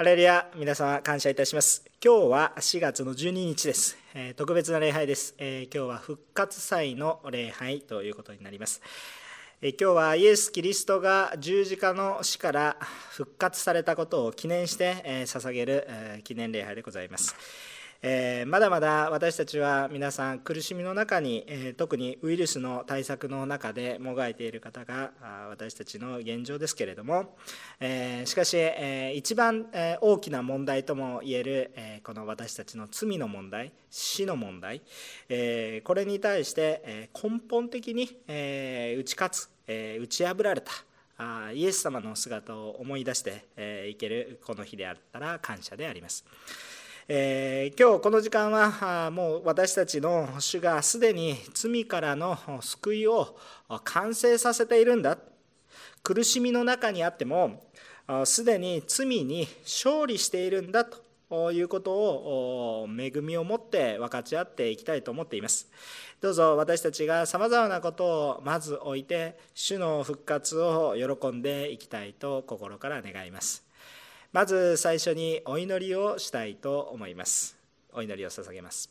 ハレルヤ、皆様感謝いたします。今日は4月の12日です。えー、特別な礼拝です、えー、今日は復活祭の礼拝ということになります。えー、今日はイエス・キリストが十字架の死から復活されたことを記念して、え捧げる、え記念礼拝でございます。えー、まだまだ私たちは皆さん苦しみの中に、えー、特にウイルスの対策の中でもがいている方が私たちの現状ですけれども、えー、しかし、え一番、え大きな問題ともいえる、えこの私たちの罪の問題死の問題、えこれに対して、え根本的に、え打ち勝つ、え打ち破られたイエス様の姿を思い出していけるこの日であったら感謝であります。えー、今日この時間はもう私たちの主がすでに罪からの救いを完成させているんだ。苦しみの中にあってもすでに罪に勝利しているんだということを恵みを持って分かち合っていきたいと思っています。どうぞ私たちがさまざまなことをまず置いて主の復活を喜んでいきたいと心から願います。まず最初にお祈りをしたいと思います。お祈りを捧げます。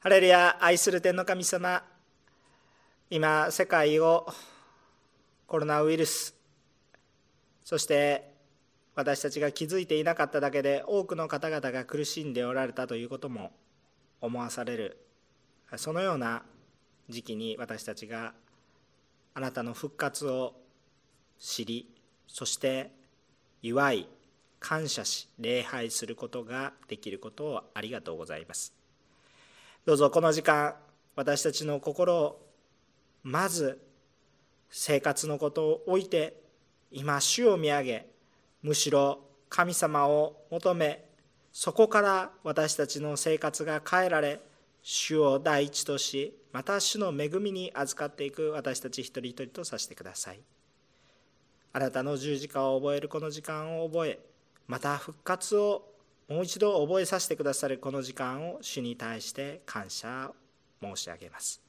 ハレルヤ愛する天の神様今世界をコロナウイルスそして私たちが気づいていなかっただけで多くの方々が苦しんでおられたということも思わされるそのような時期に私たちがあなたの復活を知りそして祝い感謝し礼拝することができることをありがとうございますどうぞこの時間私たちの心をまず生活のことを置いて今主を見上げむしろ神様を求めそこから私たちの生活が変えられ主を第一としまた主の恵みに預かっていく私たち一人一人とさせてください。あなたの十字架を覚えるこの時間を覚えまた復活をもう一度覚えさせてくださるこの時間を主に対して感謝申し上げます。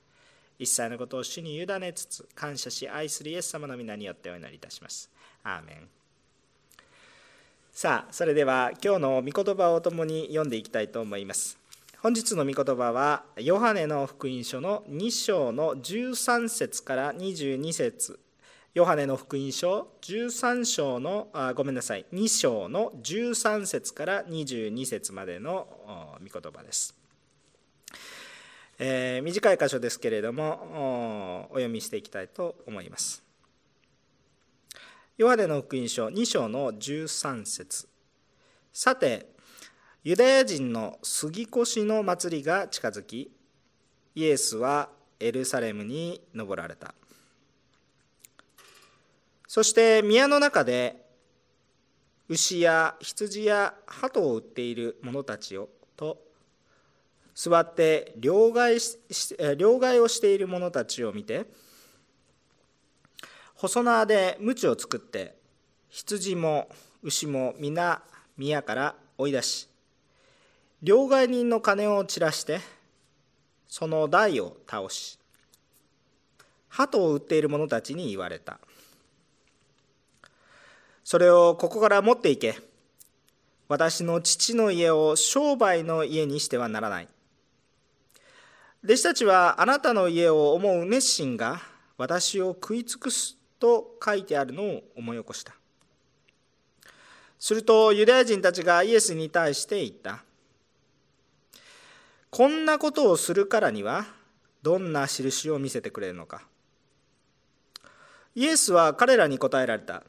一切のことを主に委ねつつ感謝し愛するイエス様の皆によってお祈りいたします。アーメン。さあそれでは今日の御言葉を共に読んでいきたいと思います。本日の御言葉はヨハネの福音書の2章の13節から22節。ヨハネの福音書13章のあごめんなさい。2章の13節から22節までの御言葉です、えー、短い箇所ですけれどもお読みしていきたいと思います。ヨハネの福音書2章の13節。さてユダヤ人の杉越の祭りが近づきイエスはエルサレムに登られた。そして宮の中で牛や羊や鳩を売っている者たちをと座って両替両替をしている者たちを見て細縄で鞭を作って羊も牛も皆宮から追い出し両替人の金を散らしてその台を倒し鳩を売っている者たちに言われた。それをここから持っていけ。私の父の家を商売の家にしてはならない。弟子たちはあなたの家を思う熱心が私を食い尽くすと書いてあるのを思い起こした。するとユダヤ人たちがイエスに対して言った。こんなことをするからにはどんな印を見せてくれるのか。イエスは彼らに答えられた。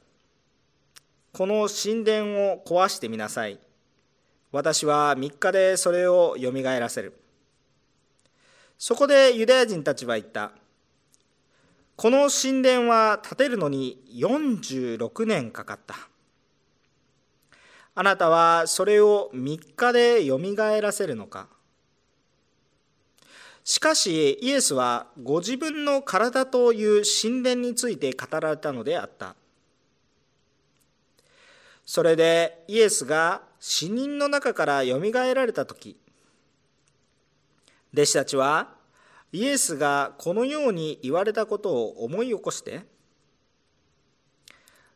この神殿を壊してみなさい。私は3日でそれをよみがえらせる。そこでユダヤ人たちは言った。この神殿は建てるのに46年かかった。あなたはそれを3日でよみがえらせるのか。しかしイエスはご自分の体という神殿について語られたのであった。それでイエスが死人の中からよみがえられた時。弟子たちはイエスがこのように言われたことを思い起こして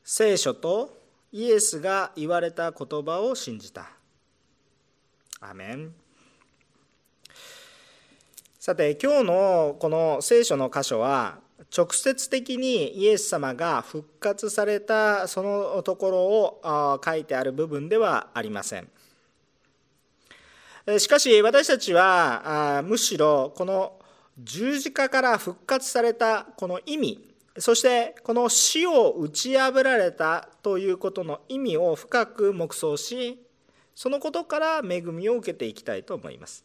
聖書とイエスが言われた言葉を信じた。アメン。さて今日のこの聖書の箇所は直接的にイエス様が復活されたそのところを書いてある部分ではありませんしかし私たちはむしろこの十字架から復活されたこの意味そしてこの死を打ち破られたということの意味を深く黙想しそのことから恵みを受けていきたいと思います。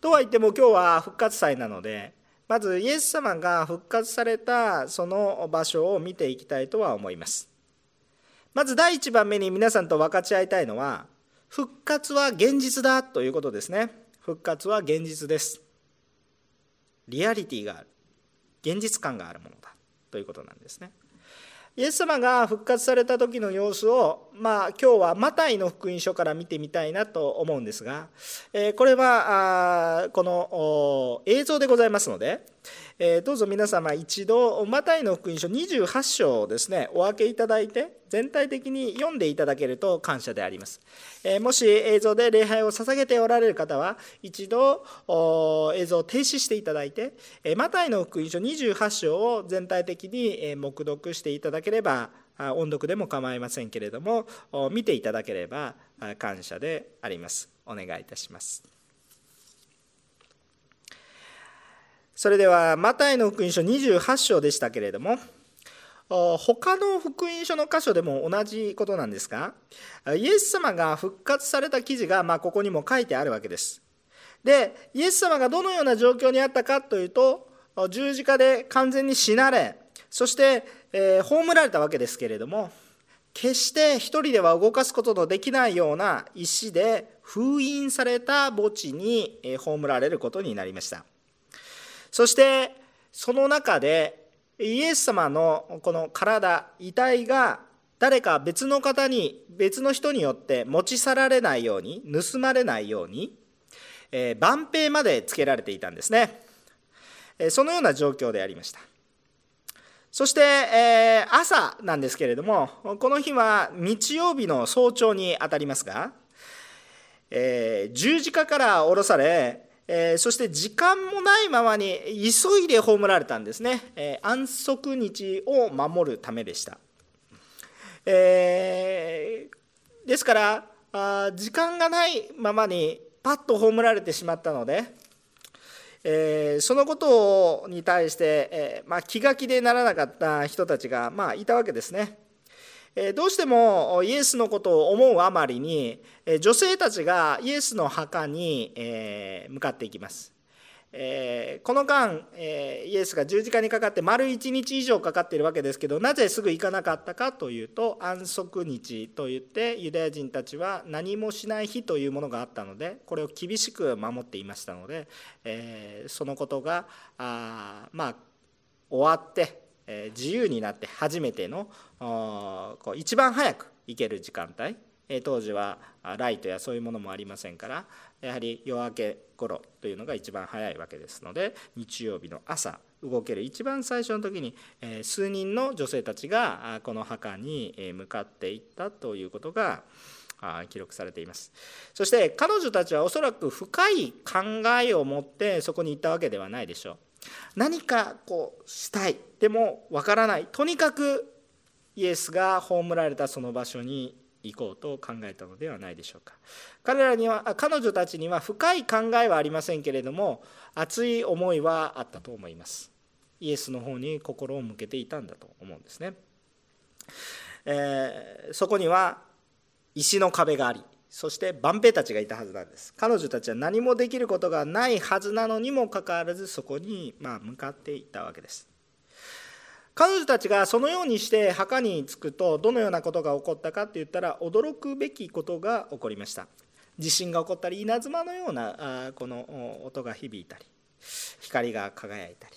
とは言っても今日は復活祭なのでまずイエス様が復活されたその場所を見ていきたいとは思います。まず第1番目に皆さんと分かち合いたいのは復活は現実だということですね。復活は現実です。リアリティがある。現実感があるものだということなんですね。イエス様が復活された時の様子を、まあ、今日はマタイの福音書から見てみたいなと思うんですが、えこれはこの映像でございますので、えどうぞ皆様一度マタイの福音書28章をですねお分けいただいて全体的に読んでいただけると感謝であります、えもし映像で礼拝を捧げておられる方は一度映像を停止していただいてマタイの福音書28章を全体的に黙読していただければ音読でも構いませんけれども見ていただければ感謝であります。お願いいたします。それではマタイの福音書28章でしたけれども他の福音書の箇所でも同じことなんですがイエス様が復活された記事が、まあ、ここにも書いてあるわけです。でイエス様がどのような状況にあったかというと十字架で完全に死なれそして、えー、葬られたわけですけれども決して一人では動かすことのできないような石で封印された墓地に葬られることになりました。そしてその中でイエス様のこの体遺体が誰か別の方に別の人によって持ち去られないように盗まれないように、えー、万兵までつけられていたんですね、えー、そのような状況でありました。そして、えー、朝なんですけれどもこの日は日曜日の早朝にあたりますが、えー、十字架から降ろされえー、そして時間もないままに急いで葬られたんですね、えー、安息日を守るためでした、えー、ですからあ時間がないままにパッと葬られてしまったので、えそのことに対して、えまあ、気が気でならなかった人たちが、まあ、いたわけですね。どうしてもイエスのことを思うあまりに女性たちがイエスの墓に向かっていきます。この間イエスが十字架にかかって丸1日以上かかっているわけですけどなぜすぐ行かなかったかというと安息日といってユダヤ人たちは何もしない日というものがあったのでこれを厳しく守っていましたのでそのことがあまあ終わって自由になって初めてのこう一番早く行ける時間帯。当時はライトやそういうものもありませんからやはり夜明け頃というのが一番早いわけですので日曜日の朝動ける一番最初の時に数人の女性たちがこの墓に向かっていったということが記録されています。そして彼女たちはおそらく深い考えを持ってそこに行ったわけではないでしょう。何かこうしたい。でもわからない。とにかくイエスが葬られたその場所に行こうと考えたのではないでしょうか。彼らには彼女たちには深い考えはありませんけれども熱い思いはあったと思います。イエスの方に心を向けていたんだと思うんですね、えー、そこには石の壁がありそして万兵たちがいたはずなんです。彼女たちは何もできることがないはずなのにもかかわらずそこにま向かっていったわけです。彼女たちがそのようにして墓に着くとどのようなことが起こったかって言ったら驚くべきことが起こりました。地震が起こったり稲妻のようなこの音が響いたり光が輝いたり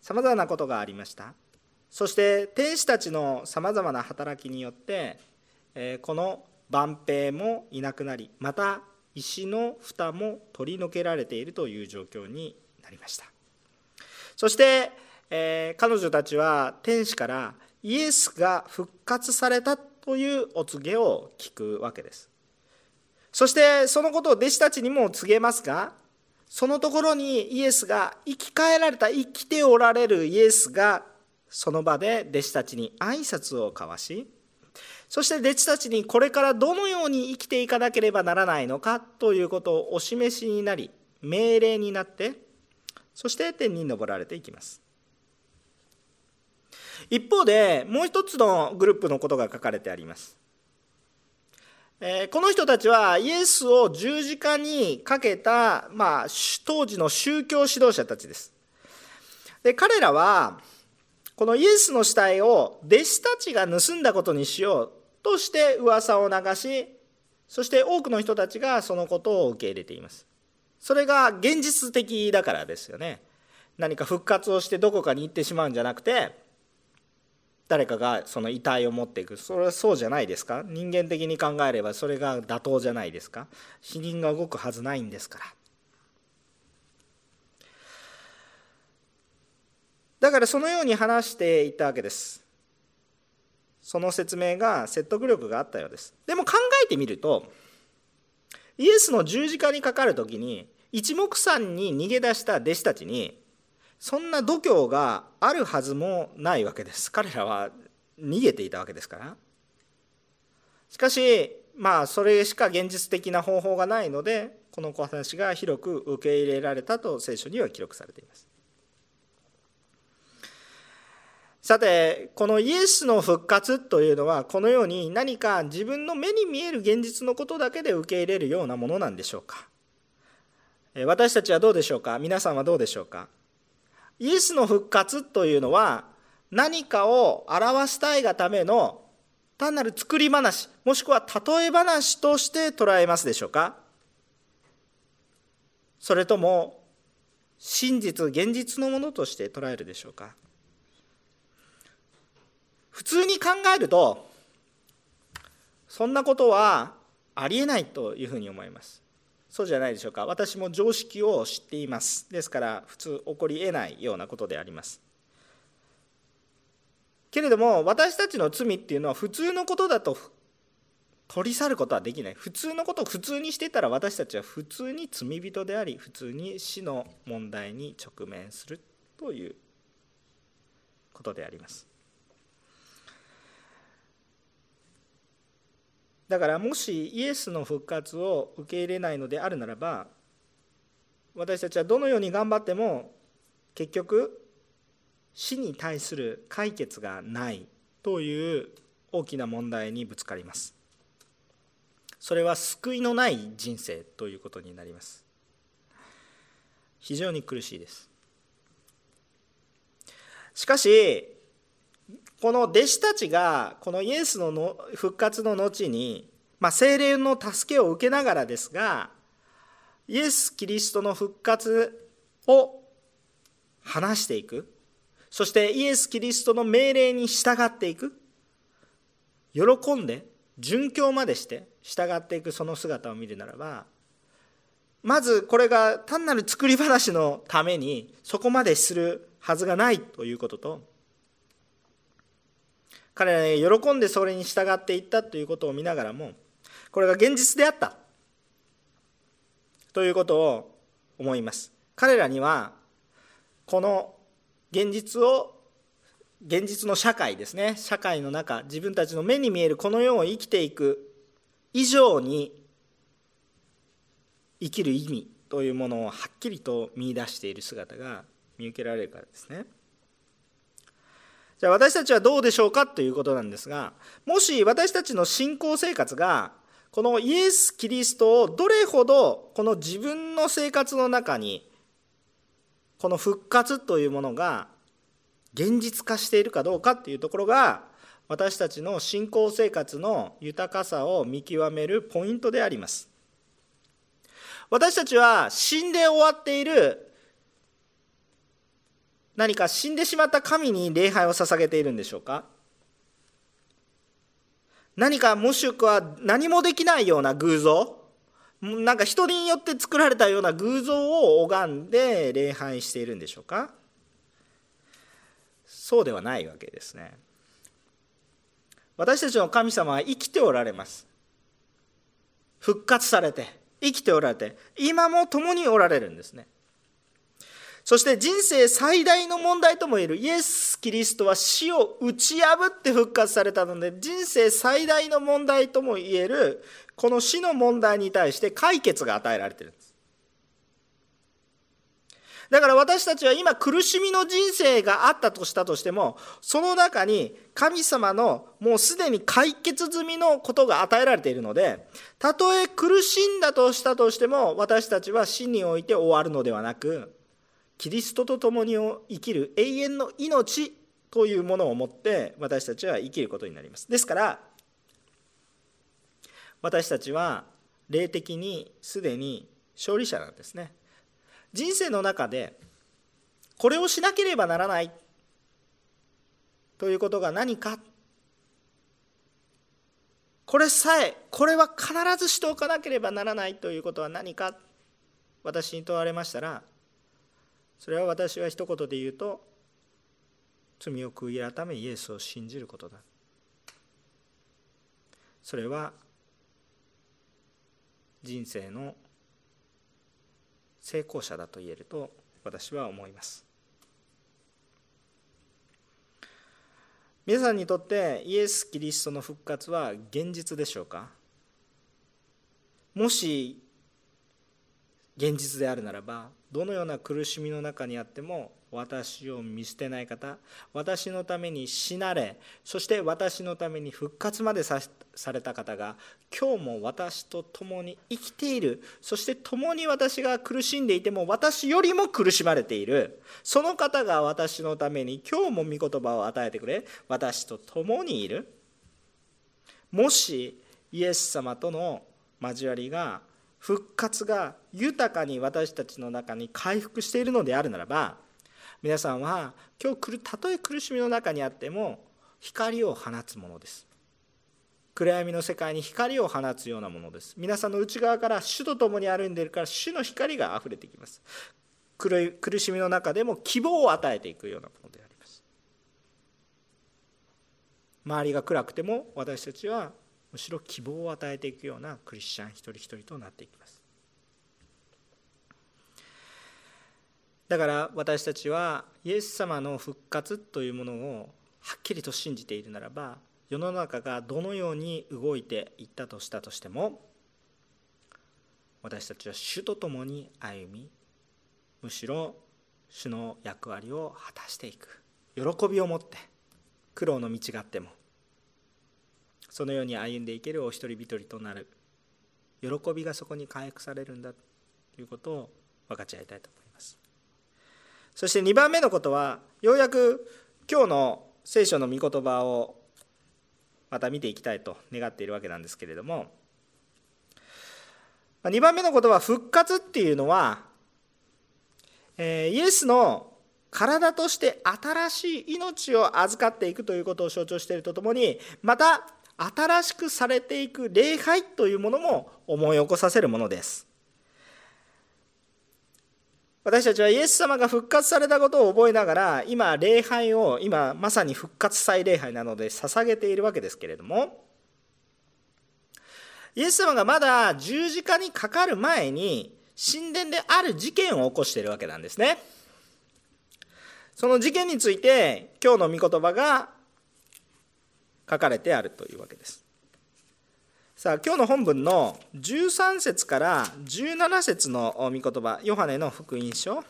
さまざまなことがありました。そして天使たちのさまざまな働きによってこの万兵もいなくなりまた石の蓋も取り除けられているという状況になりました。そして、えー、彼女たちは天使からイエスが復活されたというお告げを聞くわけです。そしてそのことを弟子たちにも告げますがそのところにイエスが生き返られた生きておられるイエスがその場で弟子たちに挨拶を交わしそして弟子たちにこれからどのように生きていかなければならないのかということをお示しになり命令になってそして天に昇られていきます。一方でもう一つのグループのことが書かれてあります。えこの人たちはイエスを十字架にかけた、まあ、当時の宗教指導者たちです。で彼らはこのイエスの死体を弟子たちが盗んだことにしようとして噂を流しそして多くの人たちがそのことを受け入れています。それが現実的だからですよね。何か復活をしてどこかに行ってしまうんじゃなくて誰かがその遺体を持っていく。それはそうじゃないですか？人間的に考えればそれが妥当じゃないですか？死人が動くはずないんですから。だからそのように話していたわけです。その説明が説得力があったようです。でも考えてみるとイエスの十字架にかかる時に一目散に逃げ出した弟子たちにそんな度胸があるはずもないわけです。彼らは逃げていたわけですから。しかしまあそれしか現実的な方法がないのでこの小話が広く受け入れられたと聖書には記録されています。さてこのイエスの復活というのはこのように何か自分の目に見える現実のことだけで受け入れるようなものなんでしょうか。私たちはどうでしょうか。皆さんはどうでしょうか。イエスの復活というのは何かを表したいがための単なる作り話もしくは例え話として捉えますでしょうか？それとも真実現実のものとして捉えるでしょうか？普通に考えるとそんなことはありえないというふうに思います。そうじゃないでしょうか。私も常識を知っています。ですから普通起こりえないようなことであります。けれども私たちの罪っていうのは普通のことだと取り去ることはできない。普通のことを普通にしてたら私たちは普通に罪人であり普通に死の問題に直面するということであります。だからもしイエスの復活を受け入れないのであるならば私たちはどのように頑張っても結局死に対する解決がないという大きな問題にぶつかります。それは救いのない人生ということになります。非常に苦しいです。しかしこの弟子たちがこのイエスの復活の後に、まあ、精霊の助けを受けながらですがイエス・キリストの復活を話していく。そしてイエス・キリストの命令に従っていく。喜んで殉教までして従っていく。その姿を見るならばまずこれが単なる作り話のためにそこまでするはずがないということと彼らが喜んでそれに従っていったということを見ながらもこれが現実であった。ということを思います。彼らにはこの現実を現実の社会ですね。社会の中自分たちの目に見えるこの世を生きていく以上に生きる意味というものをはっきりと見いだしている姿が見受けられるからですね。じゃあ私たちはどうでしょうかということなんですがもし私たちの信仰生活がこのイエス・キリストをどれほどこの自分の生活の中にこの復活というものが現実化しているかどうかっていうところが私たちの信仰生活の豊かさを見極めるポイントであります。私たちは死んで終わっている何か死んでしまった神に礼拝を捧げているんでしょうか？何かもしくは何もできないような偶像？なんか人によって作られたような偶像を拝んで礼拝しているんでしょうか？そうではないわけですね。私たちの神様は生きておられます。復活されて生きておられて今も共におられるんですね。そして人生最大の問題ともいえるイエス・キリストは死を打ち破って復活されたので人生最大の問題ともいえるこの死の問題に対して解決が与えられてるんです。だから私たちは今苦しみの人生があったとしたとしてもその中に神様のもうすでに解決済みのことが与えられているのでたとえ苦しんだとしたとしても私たちは死において終わるのではなくキリストと共に生きる永遠の命というものを持って私たちは生きることになります。ですから私たちは霊的にすでに勝利者なんですね。人生の中でこれをしなければならないということが何か。これさえこれは必ずしておかなければならないということは何か。私に問われましたらそれは私は一言で言うと罪を悔い改めイエスを信じることだ。それは人生の成功者だと言えると私は思います。皆さんにとってイエス・キリストの復活は現実でしょうか？もし現実であるならばどのような苦しみの中にあっても私を見捨てない方私のために死なれそして私のために復活までされた方が今日も私と共に生きている。そして共に私が苦しんでいても私よりも苦しまれている。その方が私のために今日も御言葉を与えてくれ。私と共にいる。もしイエス様との交わりが復活が豊かに私たちの中に回復しているのであるならば皆さんは今日たとえ苦しみの中にあっても光を放つものです。暗闇の世界に光を放つようなものです。皆さんの内側から主と共に歩んでいるから主の光があふれてきます。苦しみの中でも希望を与えていくようなものであります。周りが暗くても私たちはむしろ希望を与えていくようなクリスチャン一人一人となっていきます。だから私たちはイエス様の復活というものをはっきりと信じているならば世の中がどのように動いていったとしたとしても私たちは主と共に歩みむしろ主の役割を果たしていく。喜びを持って苦労の道があってもそのように歩んでいけるお一人一人となる喜びがそこに回復されるんだということを分かち合いたいと思います。そして2番目のことはようやく今日の聖書の御言葉をまた見ていきたいと願っているわけなんですけれども2番目のことは復活っていうのはイエスの体として新しい命を預かっていくということを象徴しているとともにまた新しくされていく礼拝というものも思い起こさせるものです。私たちはイエス様が復活されたことを覚えながら今礼拝を今まさに復活祭礼拝なので捧げているわけですけれどもイエス様がまだ十字架にかかる前に神殿である事件を起こしているわけなんですね。その事件について今日の御言葉が書かれてあるというわけです。さあ今日の本文の13節から17節の御言葉ヨハネの福音書。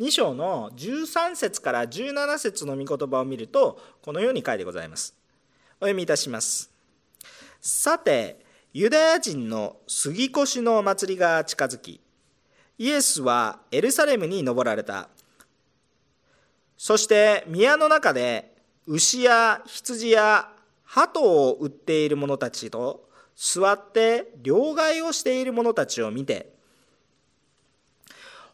2章の13節から17節の御言葉を見るとこのように書いてございます。お読みいたします。さてユダヤ人の杉越のお祭りが近づきイエスはエルサレムに登られた。そして宮の中で牛や羊や鳩を売っている者たちと座って両替をしている者たちを見て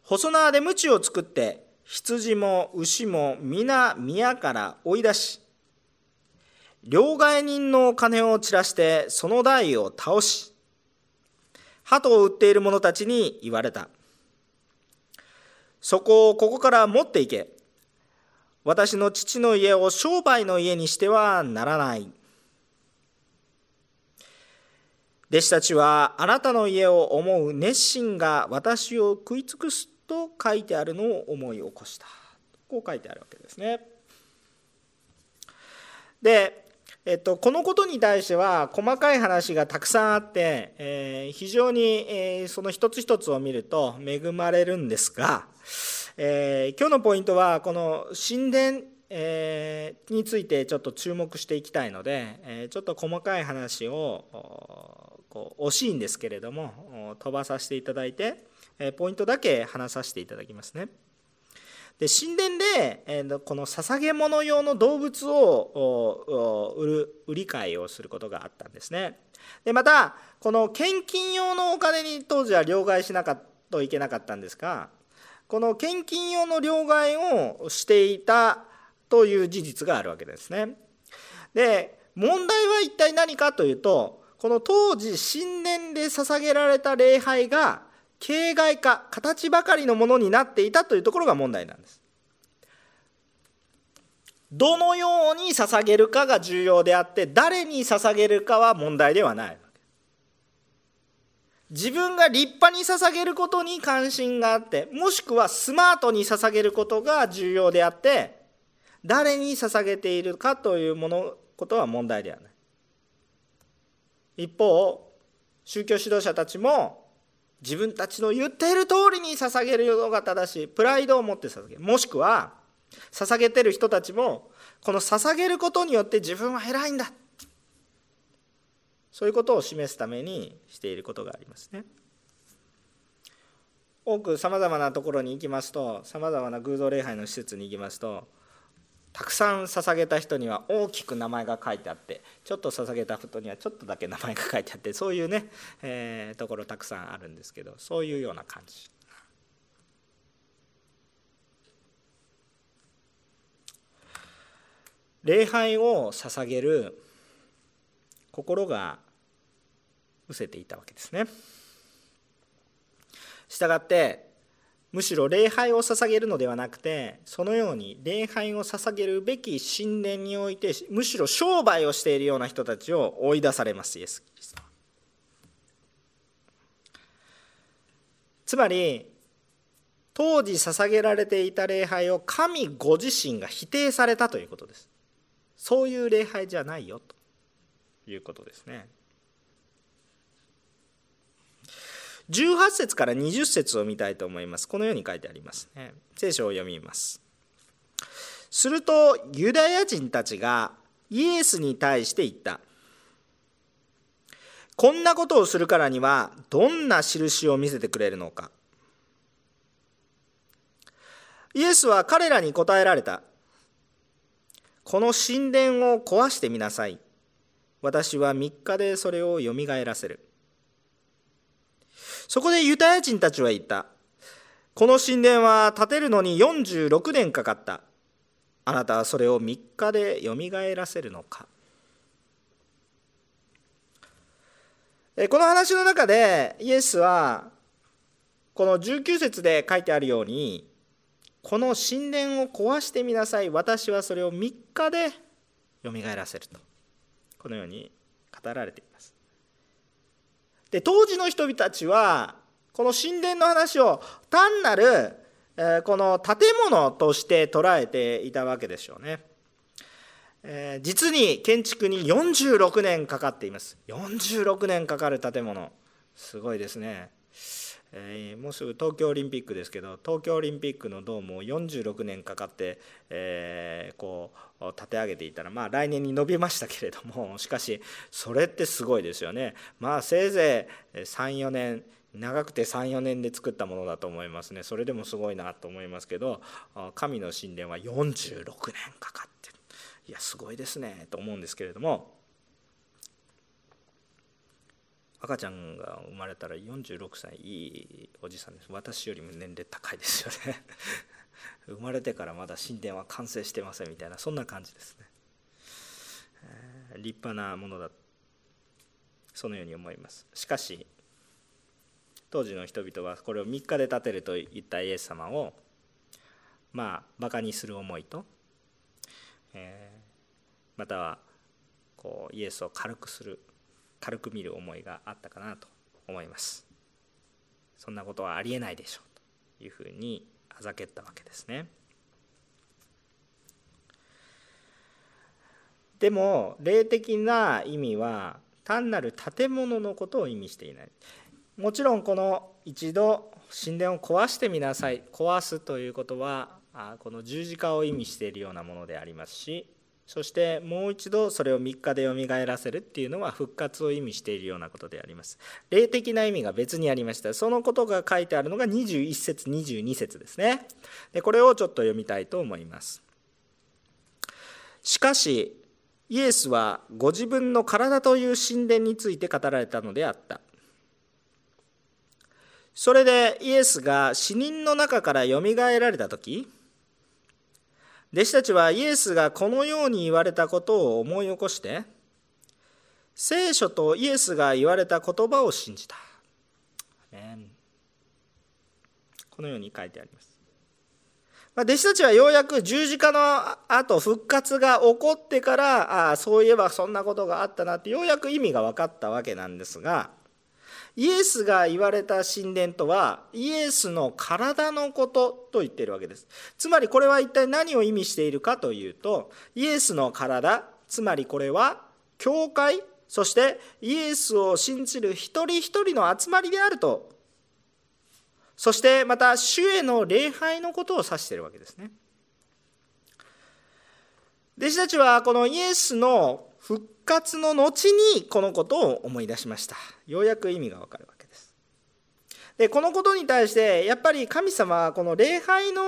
細縄で鞭を作って羊も牛も皆宮から追い出し両替人の金を散らしてその台を倒し鳩を売っている者たちに言われた。そこをここから持っていけ。私の父の家を商売の家にしてはならない。弟子たちはあなたの家を思う熱心が私を食い尽くすと書いてあるのを思い起こした。こう書いてあるわけですね。で、えっと、このことに対しては細かい話がたくさんあって、えー、非常に、えー、その一つ一つを見ると恵まれるんですが、えー、今日のポイントはこの神殿えー、についてちょっと注目していきたいので、えー、ちょっと細かい話をこう惜しいんですけれども飛ばさせていただいてえポイントだけ話させていただきますね。で神殿でえこの捧げ物用の動物を売る売り買いをすることがあったんですね。でまたこの献金用のお金に当時は両替しなかったといけなかったんですがこの献金用の両替をしていたという事実があるわけですね。で問題は一体何かというとこの当時神殿で捧げられた礼拝が形骸化形ばかりのものになっていたというところが問題なんですどのように捧げるかが重要であって誰に捧げるかは問題ではない自分が立派に捧げることに関心があってもしくはスマートに捧げることが重要であって誰に捧げているかというものことは問題ではない。一方宗教指導者たちも自分たちの言っている通りに捧げるのが正しい。プライドを持って捧げる。もしくは捧げてる人たちもこの捧げることによって自分は偉いんだ。そういうことを示すためにしていることがありますね。多くさまざまなところに行きますとさまざまな偶像礼拝の施設に行きますとたくさん捧げた人には大きく名前が書いてあってちょっと捧げた人にはちょっとだけ名前が書いてあってそういうね、えー、ところたくさんあるんですけどそういうような感じ。礼拝を捧げる心が失せていたわけですね。したがってむしろ礼拝を捧げるのではなくてそのように礼拝を捧げるべき神殿においてむしろ商売をしているような人たちを追い出されますイエス・キリストつまり当時捧げられていた礼拝を神ご自身が否定されたということです。そういう礼拝じゃないよということですね。18節から20節を見たいと思います。このように書いてありますね。聖書を読みます。するとユダヤ人たちがイエスに対して言った。こんなことをするからにはどんな印を見せてくれるのか。イエスは彼らに答えられた。この神殿を壊してみなさい。私は3日でそれをよみがえらせる。そこでユダヤ人たちは言った。この神殿は建てるのに46年かかった。あなたはそれを3日でよみがえらせるのか。この話の中でイエスはこの19節で書いてあるようにこの神殿を壊してみなさい私はそれを3日でよみがえらせるとこのように語られていますで当時の人々たちはこの神殿の話を単なるこの建物として捉えていたわけでしょうね。実に建築に46年かかっています。46年かかる建物。すごいですね。え、もうすぐ東京オリンピックですけど東京オリンピックのドームを46年かかって、えー、こう立て上げていたらまあ来年に伸びましたけれども しかしそれってすごいですよね。まあせいぜい34年長くて34年で作ったものだと思いますね。それでもすごいなと思いますけど神の神殿は46年かかってるいやすごいですねと思うんですけれども赤ちゃんが生まれたら46歳いいおじさんです。私よりも年齢高いですよね。生まれてからまだ神殿は完成してませんみたいなそんな感じですね、えー、立派なものだそのように思います。しかし当時の人々はこれを3日で建てると言ったイエス様をまあバカにする思いとえまたはこうイエスを軽くする軽く見る思いがあったかなと思います。そんなことはありえないでしょうというふうにあざけったわけですね。でも霊的な意味は単なる建物のことを意味していない。もちろんこの一度神殿を壊してみなさい壊すということはこの十字架を意味しているようなものでありますしそしてもう一度それを3日でよみがえらせるっていうのは復活を意味しているようなことであります。霊的な意味が別にありました。そのことが書いてあるのが21節22節ですね。でこれをちょっと読みたいと思います。しかしイエスはご自分の体という神殿について語られたのであった。それでイエスが死人の中からよみがえられた時弟子たちはイエスがこのように言われたことを思い起こして聖書とイエスが言われた言葉を信じた。このように書いてあります。弟子たちはようやく十字架の後復活が起こってからあそういえばそんなことがあったなってようやく意味が分かったわけなんですがイエスが言われた神殿とはイエスの体のことと言っているわけです。つまりこれは一体何を意味しているかというとイエスの体つまりこれは教会そしてイエスを信じる一人一人の集まりであると。そしてまた主への礼拝のことを指しているわけですね。弟子たちはこのイエスの復活の後にこのことを思い出しました。ようやく意味がわかるわけです。でこのことに対してやっぱり神様はこの礼拝の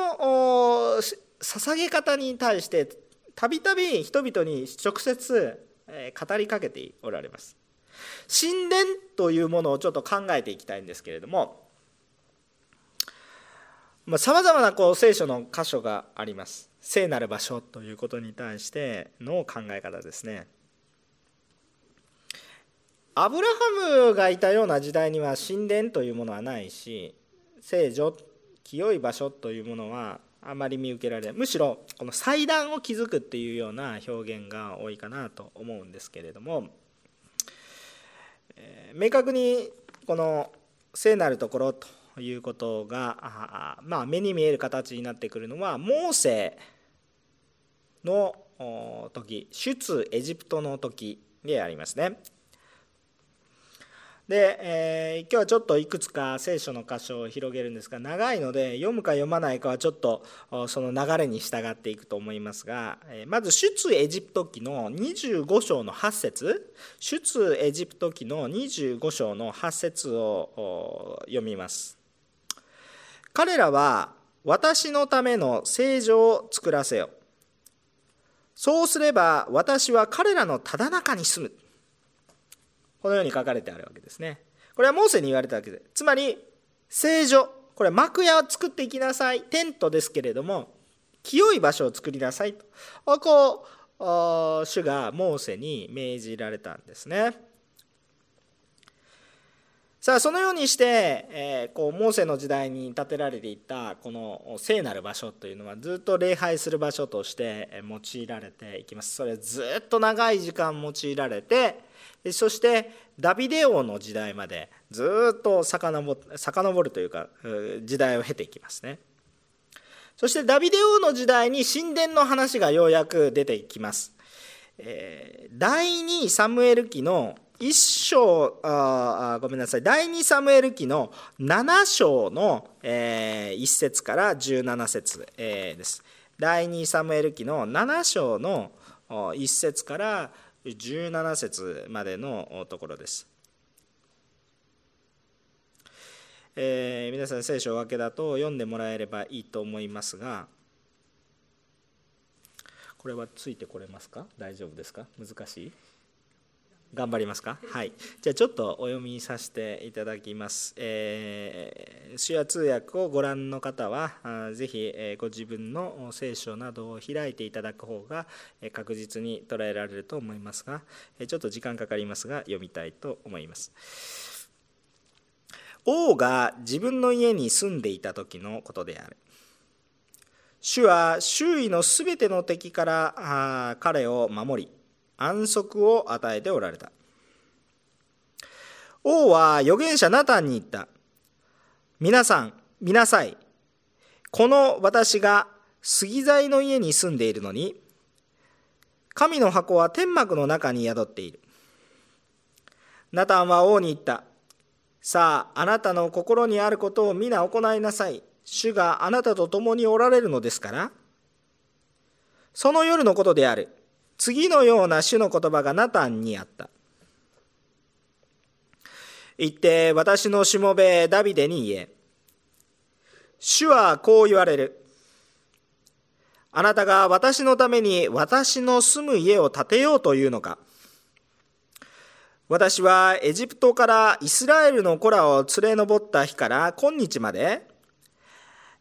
捧げ方に対してたびたび人々に直接語りかけておられます。神殿というものをちょっと考えていきたいんですけれどもさまざ、まなこう聖書の箇所があります。聖なる場所ということに対しての考え方ですね。アブラハムがいたような時代には神殿というものはないし聖女清い場所というものはあまり見受けられむしろこの祭壇を築くっていうような表現が多いかなと思うんですけれども、えー、明確にこの聖なるところということが、まあ、目に見える形になってくるのはモーセの時出エジプトの時でありますね。で、えー、今日はちょっといくつか聖書の箇所を広げるんですが長いので読むか読まないかはちょっとその流れに従っていくと思いますが、え、まず出エジプト記の25章の8節出エジプト記の25章の8節を読みます彼らは私のための聖女を作らせよ。そうすれば私は彼らのただ中に住む。このように書かれてあるわけですね。これはモーセに言われたわけです。つまり、聖女、これ幕屋を作っていきなさい。テントですけれども、清い場所を作りなさいと。こう、主がモーセに命じられたんですね。さあそのようにして、え、こうモーセの時代に建てられていたこの聖なる場所というのはずっと礼拝する場所として用いられていきますそれずっと長い時間用いられてそしてダビデ王の時代までずっと遡るというか時代を経ていきますね。そしてダビデ王の時代に神殿の話がようやく出てきます、えー、第2サムエル記の一章あごめんなさい。第2サムエル記の7章の、えー、1節から17節、えー、です。第2サムエル記の7章の1節から17節17節までのところです、えー、皆さん聖書を分けだと読んでもらえればいいと思いますがこれはついてこれますか？大丈夫ですか？難しい？頑張りますか？はい。じゃあちょっとお読みさせていただきます、えー、手話通訳をご覧の方はぜひご自分の聖書などを開いていただく方が確実に捉えられると思いますがちょっと時間かかりますが読みたいと思います。王が自分の家に住んでいた時のことである。主は周囲のすべての敵から彼を守り安息を与えておられた。王は預言者ナタンに言った。皆さん見なさい。この私が杉材の家に住んでいるのに神の箱は天幕の中に宿っている。ナタンは王に言った。さああなたの心にあることを皆行いなさい。主があなたと共におられるのですから。その夜のことである。次のような主の言葉がナタンにあった。言って私のしもべダビデに言え。主はこう言われる。あなたが私のために私の住む家を建てようというのか。私はエジプトからイスラエルの子らを連れ上った日から今日まで。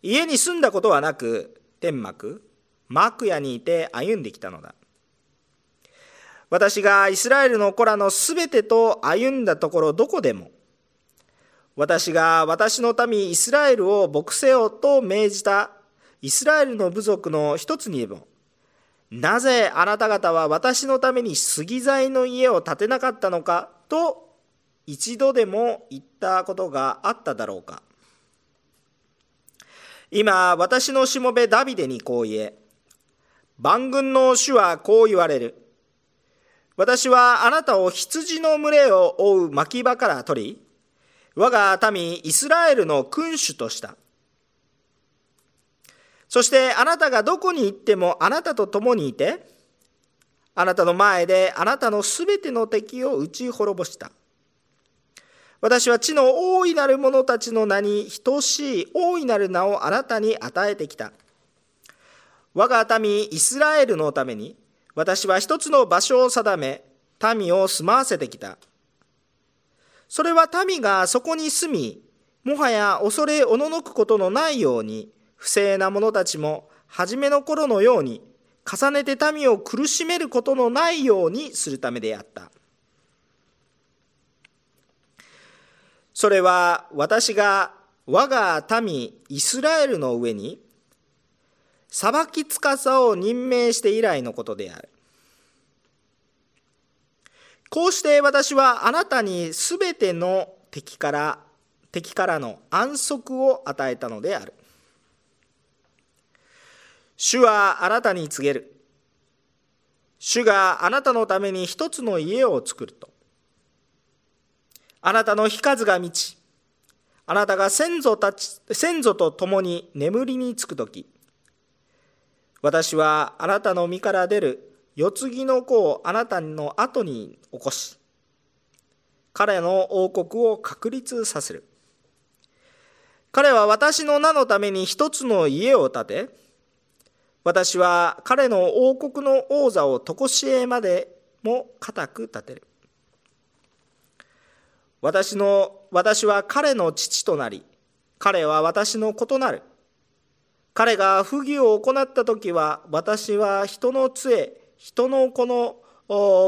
家に住んだことはなく天幕マクヤにいて歩んできたのだ。私がイスラエルの子らのすべてと歩んだところどこでも私が私の民イスラエルを牧せよと命じたイスラエルの部族の一つにもなぜあなた方は私のために杉材の家を建てなかったのかと一度でも言ったことがあっただろうか。今私のしもべダビデにこう言え万軍の主はこう言われる。私はあなたを羊の群れを追う牧場から取り我が民イスラエルの君主とした。そしてあなたがどこに行ってもあなたと共にいてあなたの前であなたのすべての敵を打ち滅ぼした。私は地の大いなる者たちの名に等しい大いなる名をあなたに与えてきた。我が民イスラエルのために私は一つの場所を定め民を住まわせてきた。それは民がそこに住みもはや恐れおののくことのないように不正な者たちも初めの頃のように重ねて民を苦しめることのないようにするためであった。それは私が我が民イスラエルの上に裁きつかさを任命して以来のことであるこうして私はあなたにすべての敵から敵からの安息を与えたのである主はあなたに告げる。主があなたのために一つの家を作ると。あなたの日数が満ち、あなたが先祖たち先祖と共に眠りにつくとき、私はあなたの身から出る世継ぎの子をあなたの後に起こし、彼の王国を確立させる。彼は私の名のために一つの家を建て、私は彼の王国の王座を常しえまでも固く立てる。私の私は彼の父となり、彼は私の子となる。彼が不義を行った時は、私は人の杖、人の子の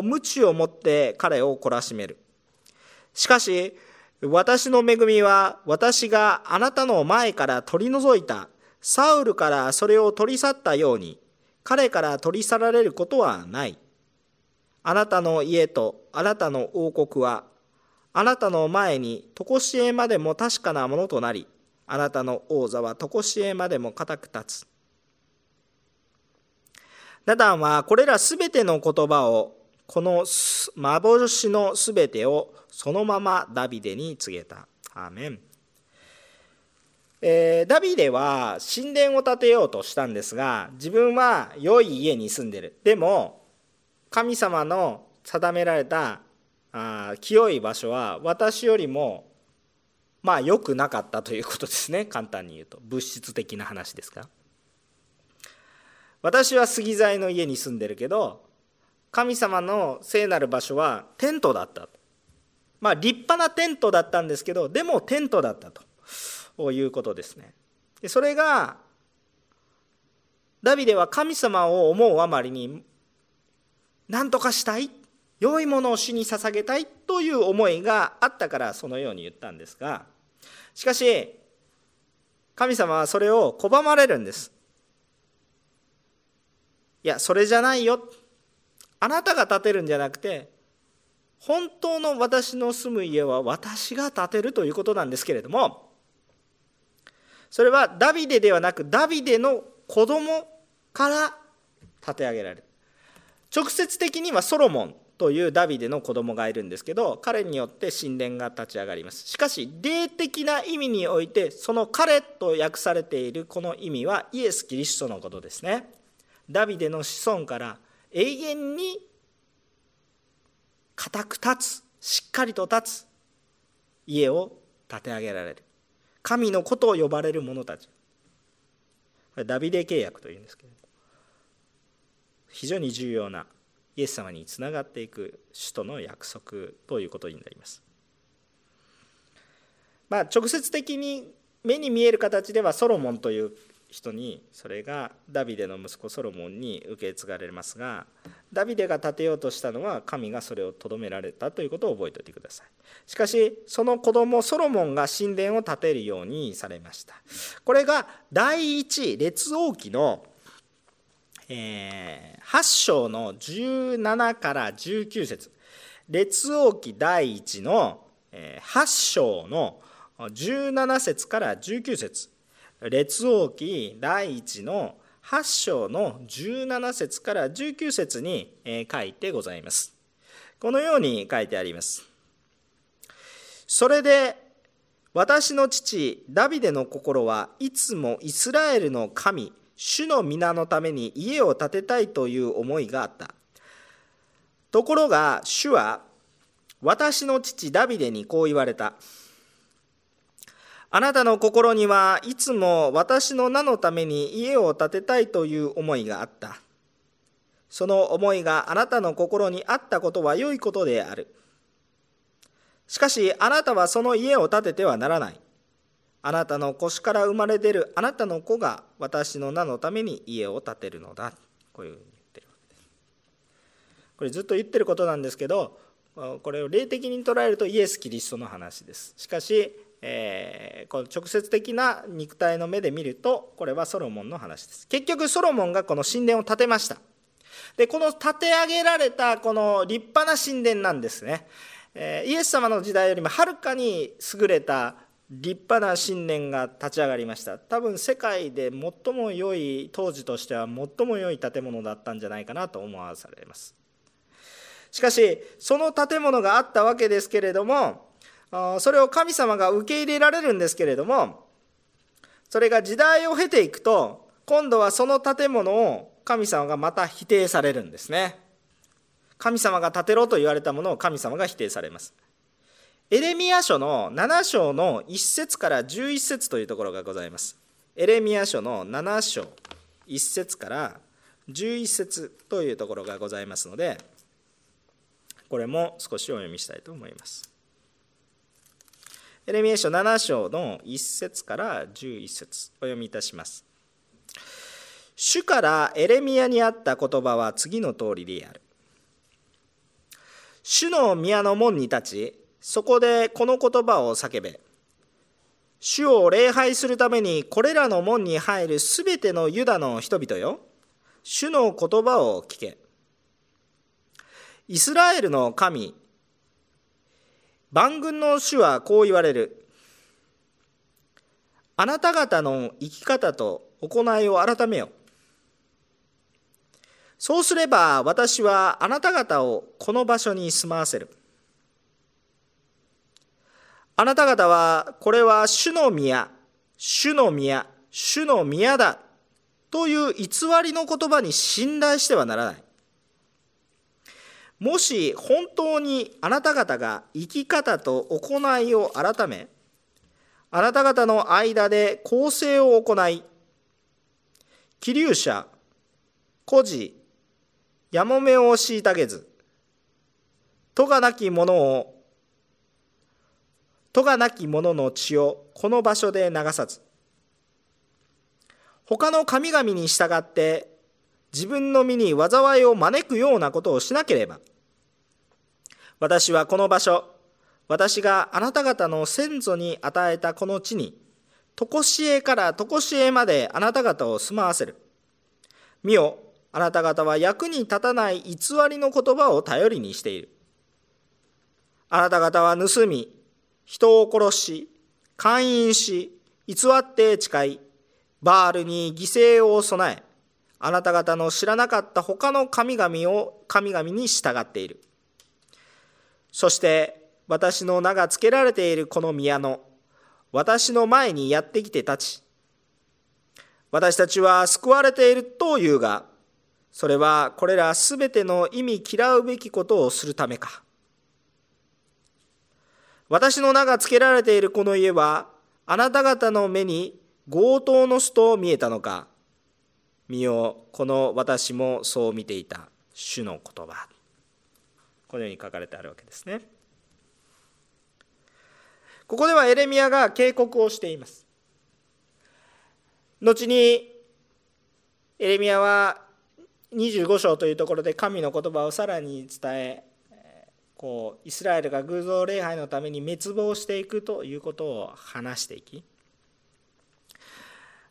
鞭を持って彼を懲らしめる。しかし、私の恵みは私があなたの前から取り除いたサウルからそれを取り去ったように彼から取り去られることはないあなたの家とあなたの王国はあなたの前に常しえまでも確かなものとなりあなたの王座は常しえまでも固く立つ。ナダンはこれらすべての言葉をこの幻のすべてをそのままダビデに告げた。アーメン。えー、ダビデは神殿を建てようとしたんですが自分は良い家に住んでる。でも神様の定められたあ清い場所は私よりもまあ良くなかったということですね。簡単に言うと。物質的な話ですか。私は杉材の家に住んでるけど神様の聖なる場所はテントだったまあ立派なテントだったんですけどでもテントだったと。いうことですね。でそれがダビデは神様を思うあまりに何とかしたい良いものを主に捧げたいという思いがあったからそのように言ったんですがしかし神様はそれを拒まれるんです。いやそれじゃないよ。あなたが建てるんじゃなくて本当の私の住む家は私が建てるということなんですけれどもそれはダビデではなくダビデの子供から建て上げられる。直接的にはソロモン。というダビデの子供がいるんですけど彼によって神殿が立ち上がります。しかし霊的な意味においてその彼と訳されているこの意味はイエス・キリストのことですね。ダビデの子孫から永遠に固く立つしっかりと立つ家を建て上げられる。神の子と呼ばれる者たち。ダビデ契約というんですけれど非常に重要なイエス様につながっていく主との約束ということになります。まあ、直接的に目に見える形ではソロモンという人にそれがダビデの息子ソロモンに受け継がれますがダビデが建てようとしたのは神がそれをとどめられたということを覚えておいてくださいしかしその子供ソロモンが神殿を建てるようにされましたこれが第一列王記のえー、8章の17から19節列王記第1の8章の17節から19節列王記第1の8章の17節から19節に書いてございます。このように書いてあります。それで私の父ダビデの心はいつもイスラエルの神主の皆のために家を建てたいという思いがあった。ところが主は私の父ダビデにこう言われた。あなたの心にはいつも私の名のために家を建てたいという思いがあった。その思いがあなたの心にあったことは良いことである。しかしあなたはその家を建ててはならない。あなたの腰から生まれ出るあなたの子が私の名のために家を建てるのだ。こういうふうに言ってる。わけですこれずっと言ってることなんですけどこれを霊的に捉えるとイエス・キリストの話です。しかし、えー、この直接的な肉体の目で見るとこれはソロモンの話です。結局ソロモンがこの神殿を建てました。でこの建て上げられたこの立派な神殿なんですね。えイエス様の時代よりもはるかに優れた立派な信念が立ち上がりました。多分世界で最も良い当時としては最も良い建物だったんじゃないかなと思わされます。しかしその建物があったわけですけれどもそれを神様が受け入れられるんですけれどもそれが時代を経ていくと今度はその建物を神様がまた否定されるんですね。神様が建てろと言われたものを神様が否定されます。エレミア書の7章の1節から11節というところがございます。エレミア書の7章1節から11節というところがございますので、これも少しお読みしたいと思います。エレミア書7章の1節から11節お読みいたします。主からエレミアにあった言葉は次の通りである。主の宮の門に立ち、そこでこの言葉を叫べ。主を礼拝するためにこれらの門に入るすべてのユダの人々よ。主の言葉を聞け。イスラエルの神、万軍の主はこう言われる。あなた方の生き方と行いを改めよ。そうすれば私はあなた方をこの場所に住まわせる。あなた方は、これは主の宮、主の宮、主の宮だという偽りの言葉に信頼してはならない。もし本当にあなた方が生き方と行いを改め、あなた方の間で公正を行い、気流者、孤児、やもめを虐げず、とがなき者を戸がなき者の血をこの場所で流さず他の神々に従って自分の身に災いを招くようなことをしなければ私はこの場所私があなた方の先祖に与えたこの地に常しえから常しえまであなた方を住まわせる見よあなた方は役に立たない偽りの言葉を頼りにしている。あなた方は盗み、人を殺し、勧誘し、偽って誓い、バールに犠牲を備え、あなた方の知らなかった他の神々を神々に従っている。そして私の名が付けられているこの宮の私の前にやってきて立ち、私たちは救われているというが、それはこれらすべての意味嫌うべきことをするためか。私の名が付けられているこの家は、あなた方の目に強盗の巣と見えたのか。見よ、この私もそう見ていた主の言葉。このように書かれてあるわけですね。ここではエレミアが警告をしています。後にエレミアは25章というところで神の言葉をさらに伝えこうイスラエルが偶像礼拝のために滅亡していくということを話していき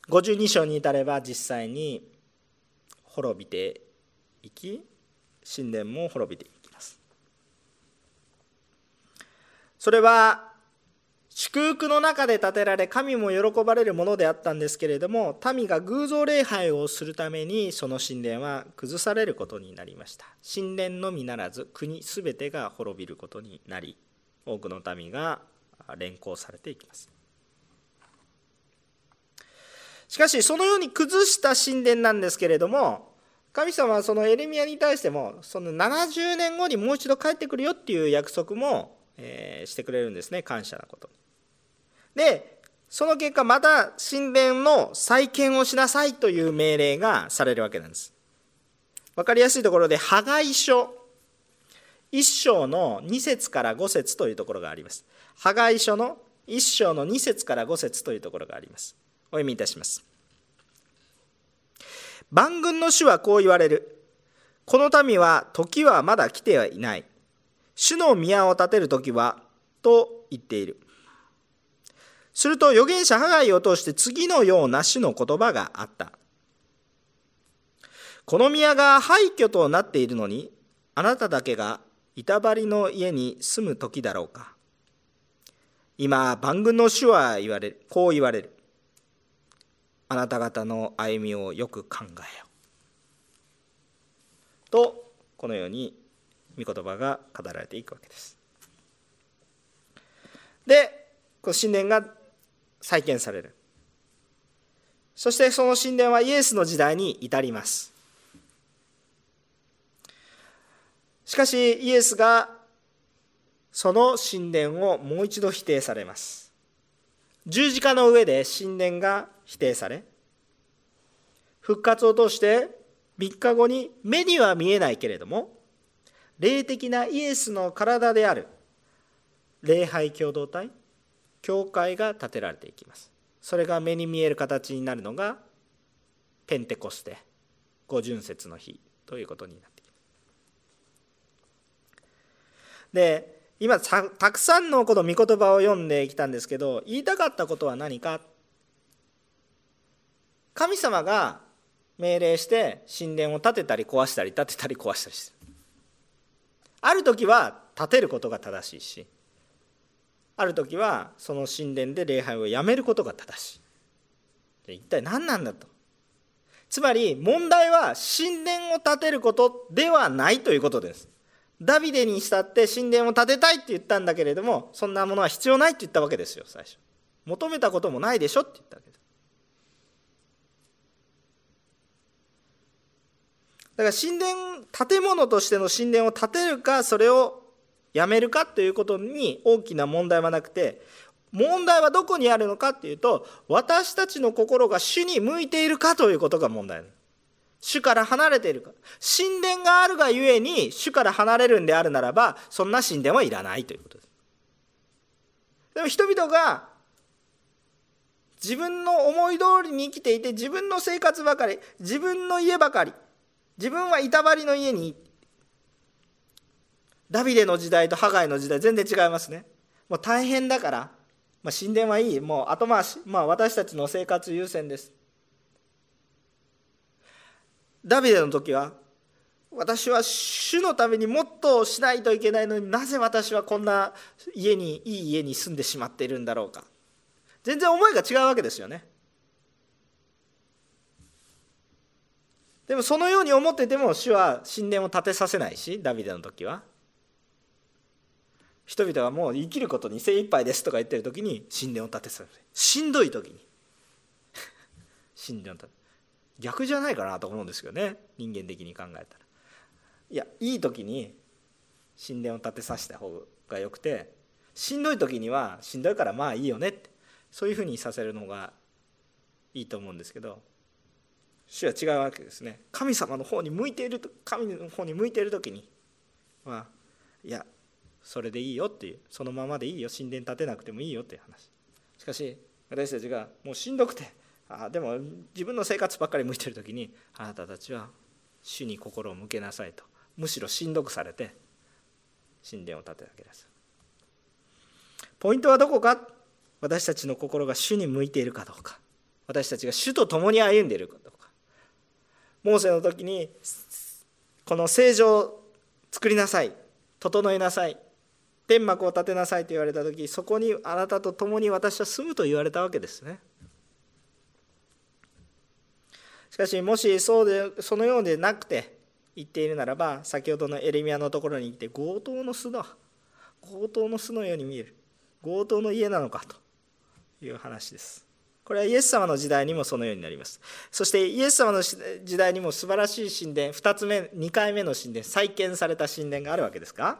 52章に至れば実際に滅びていき神殿も滅びていきます。それは祝福の中で建てられ神も喜ばれるものであったんですけれども民が偶像礼拝をするためにその神殿は崩されることになりました。神殿のみならず国すべてが滅びることになり多くの民が連行されていきます。しかしそのように崩した神殿なんですけれども神様はそのエレミアに対してもその70年後にもう一度帰ってくるよっていう約束も、えしてくれるんですね。感謝なことでその結果また神殿の再建をしなさいという命令がされるわけなんです。分かりやすいところで破壊書。1章の2節から5節というところがあります。破壊書の1章の2節から5節というところがあります。お読みいたします。万軍の主はこう言われる。この民は時はまだ来てはいない。主の宮を建てる時はと言っている。すると預言者ハガイを通して次のような主の言葉があった。この宮が廃墟となっているのに、あなただけが板張りの家に住む時だろうか。今、万軍の主は言われる、こう言われる。あなた方の歩みをよく考えよ。と、このように御言葉が語られていくわけです。で、この神殿が再建される。そしてその神殿はイエスの時代に至ります。しかしイエスがその神殿をもう一度否定されます。十字架の上で神殿が否定され復活を通して3日後に目には見えないけれども霊的なイエスの体である礼拝共同体教会が建てられていきます。それが目に見える形になるのがペンテコステ五巡節の日ということになってきます。で今たくさんのこの御言葉を読んできたんですけど言いたかったことは何か？神様が命令して神殿を建てたり壊したり建てたり壊したりする。ある時は建てることが正しいしある時はその神殿で礼拝をやめることが正しい。一体何なんだと。つまり問題は神殿を建てることではないということです。ダビデにしたって神殿を建てたいって言ったんだけれどもそんなものは必要ないって言ったわけですよ最初。求めたこともないでしょって言ったわけです。だから神殿建物としての神殿を建てるかそれをやめるかということに大きな問題はなくて問題はどこにあるのかっていうと私たちの心が主に向いているかということが問題主から離れているか。神殿があるがゆえに主から離れるんであるならばそんな神殿はいらないということです。でも人々が自分の思い通りに生きていて自分の生活ばかり自分の家ばかり自分は板張りの家に行ってダビデの時代とハガイの時代全然違いますね。もう大変だから、まあ、神殿はいい。もう後回し、まあ、私たちの生活優先です。ダビデの時は私は主のためにもっとしないといけないのになぜ私はこんな家にいい家に住んでしまっているんだろうか。全然思いが違うわけですよね。でもそのように思ってても主は神殿を建てさせないしダビデの時は。人々はもう生きることに精一杯ですとか言ってる時に神殿を建てさせるしんどい時に。神殿を建て。逆じゃないかなと思うんですけどね人間的に考えたら。いやいい時に神殿を建てさせた方がよくてしんどい時にはしんどいからまあいいよねってそういうふうにさせるのがいいと思うんですけど主は違うわけですね。神様の方に向いている神の方に向いている時にはいやそれでいいよっていう。そのままでいいよ。神殿建てなくてもいいよっていう話。しかし私たちがもうしんどくてあでも自分の生活ばっかり向いてる時にあなたたちは主に心を向けなさいと。むしろしんどくされて神殿を建てるわけです。ポイントはどこか？私たちの心が主に向いているかどうか。私たちが主と共に歩んでいるかどうか。モーセの時にこの聖女を作りなさい。整えなさい。天幕を建てなさいと言われた時そこにあなたと共に私は住むと言われたわけですね。しかしもしそうでそのようでなくて言っているならば先ほどのエレミアのところに来て強盗の巣だ。強盗の巣のように見える。強盗の家なのかという話です。これはイエス様の時代にもそのようになります。そしてイエス様の時代にも素晴らしい神殿2つ目2回目の神殿再建された神殿があるわけですか？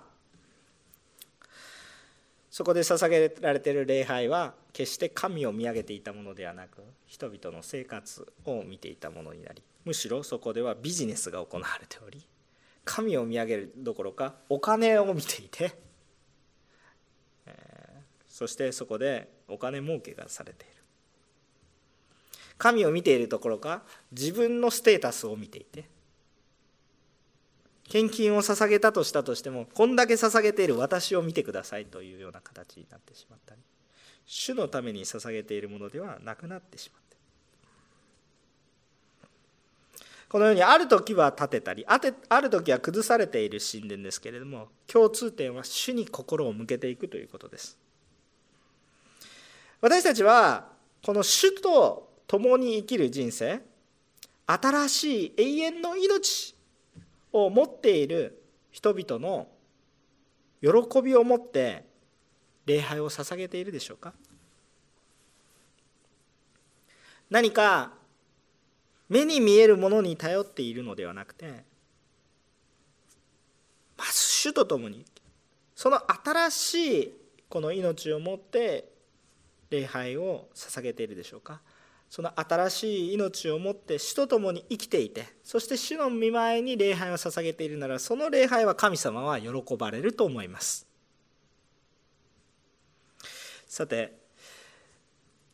そこで捧げられている礼拝は決して神を見上げていたものではなく人々の生活を見ていたものになりむしろそこではビジネスが行われており神を見上げるどころかお金を見ていて、えそしてそこでお金儲けがされている。神を見ているところか自分のステータスを見ていて献金を捧げたとしたとしてもこんだけ捧げている私を見てくださいというような形になってしまったり主のために捧げているものではなくなってしまって。このようにある時は立てたりあてある時は崩されている神殿ですけれども共通点は主に心を向けていくということです。私たちはこの主と共に生きる人生新しい永遠の命を持っている人々の喜びを持って礼拝を捧げているでしょうか？何か目に見えるものに頼っているのではなくてまず主と共にその新しいこの命を持って礼拝を捧げているでしょうか？その新しい命を持って主と共に生きていてそして主の見舞いに礼拝を捧げているならその礼拝は神様は喜ばれると思います。さて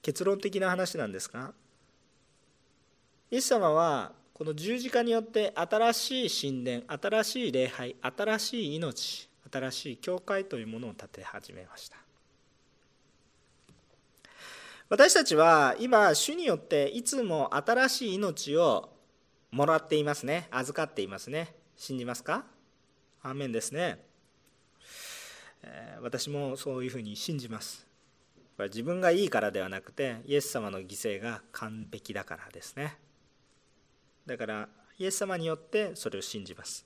結論的な話なんですがイエス様はこの十字架によって新しい神殿新しい礼拝新しい命新しい教会というものを建て始めました。私たちは今主によっていつも新しい命をもらっていますね。預かっていますね。信じますか？アーメンですね。私もそういうふうに信じます。自分がいいからではなくてイエス様の犠牲が完璧だからですね。だからイエス様によってそれを信じます。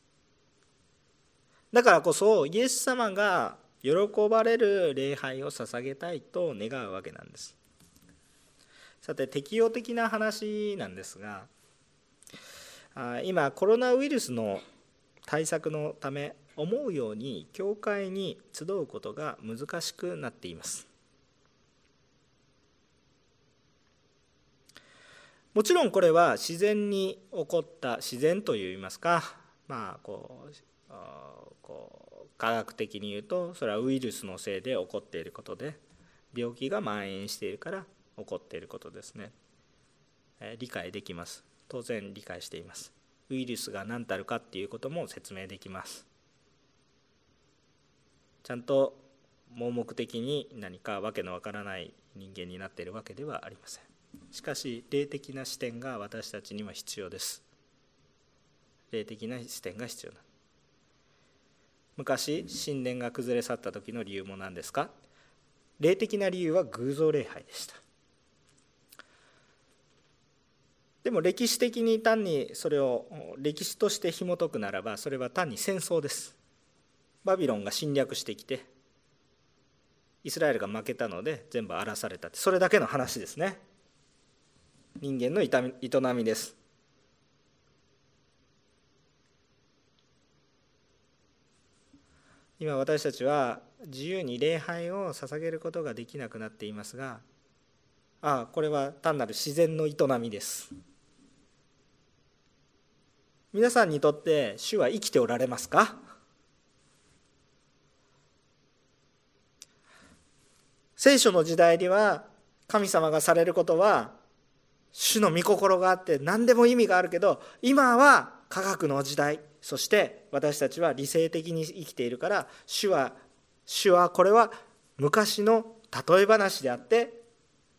だからこそイエス様が喜ばれる礼拝を捧げたいと願うわけなんです。さて適用的な話なんですが今コロナウイルスの対策のため思うように教会に集うことが難しくなっています。もちろんこれは自然に起こった自然といいますかまあこうこう科学的に言うとそれはウイルスのせいで起こっていることで病気が蔓延しているから起こっていることですね、え理解できます。当然理解しています。ウイルスが何たるかっていうことも説明できます。ちゃんと盲目的に何かわけのわからない人間になっているわけではありません。しかし霊的な視点が私たちには必要です。霊的な視点が必要な。昔神殿が崩れ去った時の理由も何ですか？霊的な理由は偶像礼拝でした。でも歴史的に単にそれを歴史として紐解くならばそれは単に戦争です。バビロンが侵略してきてイスラエルが負けたので全部荒らされたってそれだけの話ですね。人間の営みです。今私たちは自由に礼拝を捧げることができなくなっていますがああこれは単なる自然の営みです。皆さんにとって主は生きておられますか？聖書の時代には神様がされることは主の御心があって何でも意味があるけど今は科学の時代そして私たちは理性的に生きているから主は主はこれは昔の例え話であって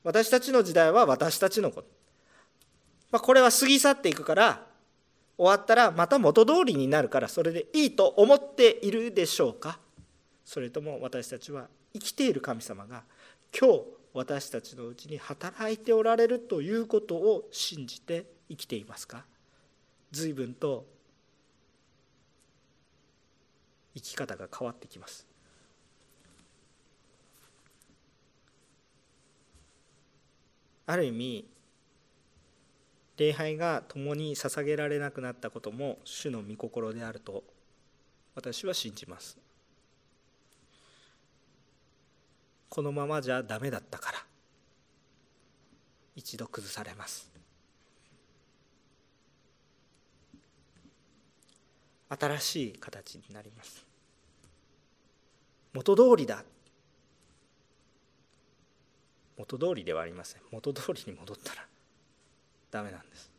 私たちの時代は私たちのこと、まあ、これは過ぎ去っていくから終わったらまた元通りになるからそれでいいと思っているでしょうか？それとも私たちは生きている神様が今日私たちのうちに働いておられるということを信じて生きていますか？随分と生き方が変わってきます。ある意味礼拝が共に捧げられなくなったことも主の御心であると私は信じます。このままじゃダメだったから一度崩されます。新しい形になります。元通りだ。元通りではありません。元通りに戻ったらダメなんです。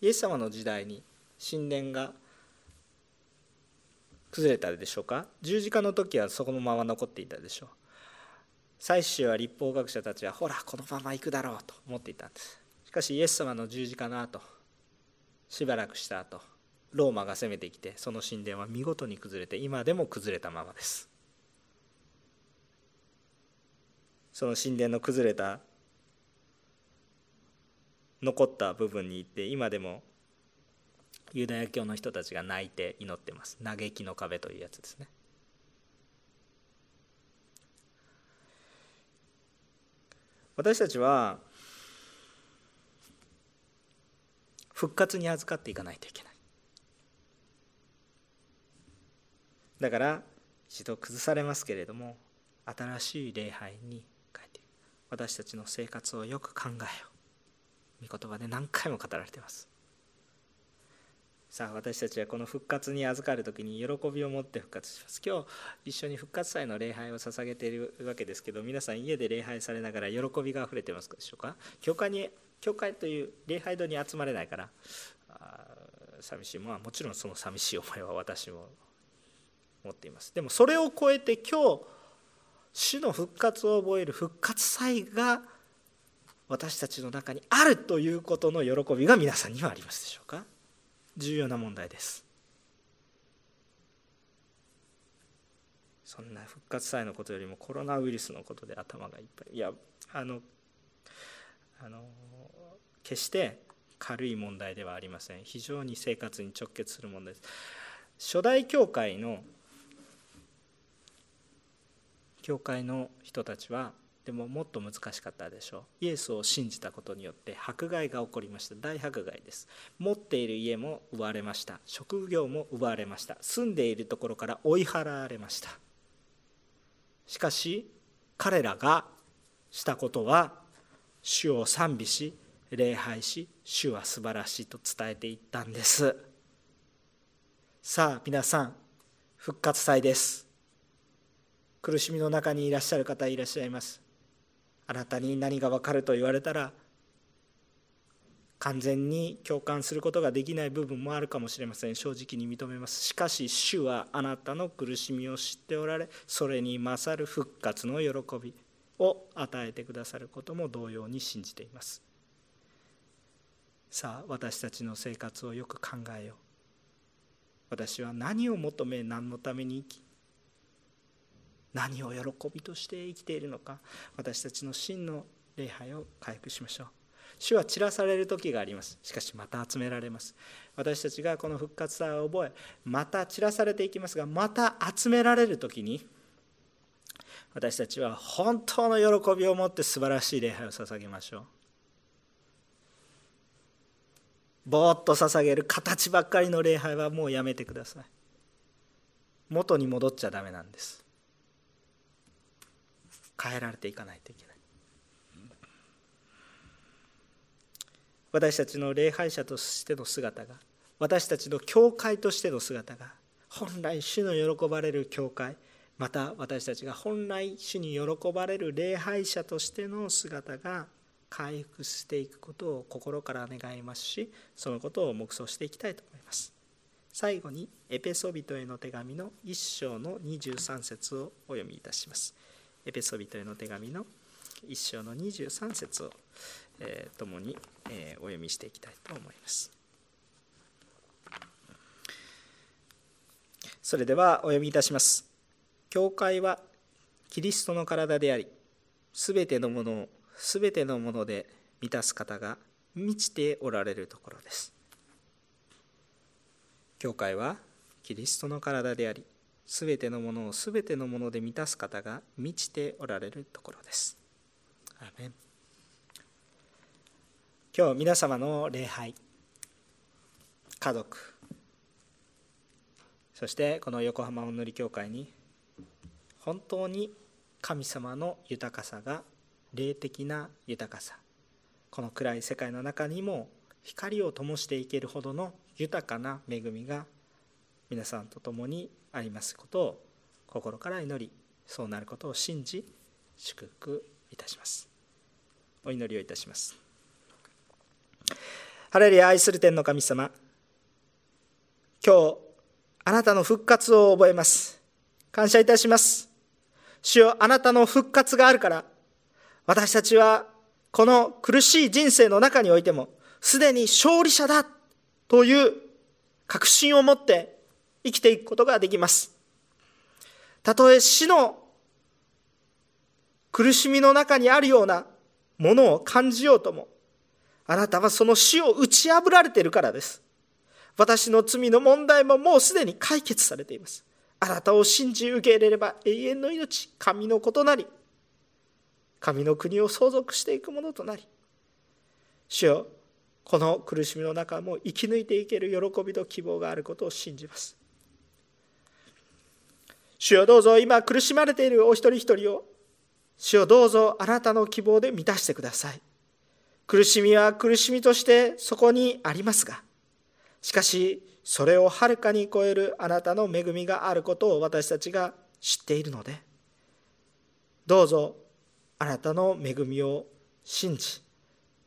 イエス様の時代に神殿が崩れたでしょうか？十字架の時はそこのまま残っていたでしょう。最終は立法学者たちはほらこのまま行くだろうと思っていたんです。しかしイエス様の十字架の後しばらくした後ローマが攻めてきてその神殿は見事に崩れて今でも崩れたままです。その神殿の崩れた残った部分に行って今でもユダヤ教の人たちが泣いて祈ってます。嘆きの壁というやつですね。私たちは復活に預かっていかないといけない。だから一度崩されますけれども新しい礼拝に変えていく。私たちの生活をよく考えよう。御言葉で何回も語られています。さあ私たちはこの復活に預かる時に喜びを持って復活します。今日一緒に復活祭の礼拝を捧げているわけですけど皆さん家で礼拝されながら喜びがあふれてますでしょうか？教会に教会という礼拝堂に集まれないから寂しい。まあもちろんその寂しい思いは私も持っています。でもそれを超えて今日主の復活を覚える復活祭が私たちの中にあるということの喜びが皆さんにはありますでしょうか？重要な問題です。そんな復活祭のことよりもコロナウイルスのことで頭がいっぱい。いやあのあの決して軽い問題ではありません。非常に生活に直結する問題です。初代教会の教会の人たちはでももっと難しかったでしょ。うイエスを信じたことによって迫害が起こりました。大迫害です。持っている家も奪われました。職業も奪われました。住んでいるところから追い払われました。しかし彼らがしたことは主を賛美し礼拝し主は素晴らしいと伝えていったんです。さあ皆さん復活祭です。苦しみの中にいらっしゃる方いらっしゃいます。あなたに何が分かると言われたら完全に共感することができない部分もあるかもしれません。正直に認めます。しかし主はあなたの苦しみを知っておられそれに勝る復活の喜びを与えてくださることも同様に信じています。さあ私たちの生活をよく考えよう。私は何を求め何のために生き何を喜びとして生きているのか私たちの真の礼拝を回復しましょう。主は散らされる時があります。しかしまた集められます。私たちがこの復活祭を覚えまた散らされていきますがまた集められる時に私たちは本当の喜びを持って素晴らしい礼拝を捧げましょう。ぼーっと捧げる形ばっかりの礼拝はもうやめてください。元に戻っちゃダメなんです。変えられていかないといけない。私たちの礼拝者としての姿が私たちの教会としての姿が本来主の喜ばれる教会また私たちが本来主に喜ばれる礼拝者としての姿が回復していくことを心から願いますしそのことを黙想していきたいと思います。最後にエペソビトへの手紙の1章の23節をお読みいたします。エペソビトへの手紙の1章の23節をえー、共に、えー、お読みしていきたいと思います。それではお読みいたします。教会はキリストの体であり、すべてのものをすべてのもので満たす方が満ちておられるところです。教会はキリストの体であり、すべてのものをすべてのもので満たす方が満ちておられるところです。アメン今日皆様の礼拝家族そしてこの横浜お塗り教会に本当に神様の豊かさが霊的な豊かさこの暗い世界の中にも光を灯していけるほどの豊かな恵みが皆さんと共にありますことを心から祈りそうなることを信じ祝福いたします。お祈りをいたします。ハレルヤ愛する天の神様今日あなたの復活を覚えます。感謝いたします。主よあなたの復活があるから私たちはこの苦しい人生の中においてもすでに勝利者だという確信を持って生きていくことができますたとえ死の苦しみの中にあるようなものを感じようともあなたはその死を打ち破られているからです。私の罪の問題ももうすでに解決されています。あなたを信じ受け入れれば永遠の命、神の子となり、神の国を相続していくものとなり、主よ、この苦しみの中も生き抜いていける喜びと希望があることを信じます。主よどうぞ今苦しまれているお一人一人を、主よどうぞあなたの希望で満たしてください。苦しみは苦しみとしてそこにありますが、しかし、それをはるかに超えるあなたの恵みがあることを私たちが知っているので、どうぞあなたの恵みを信じ、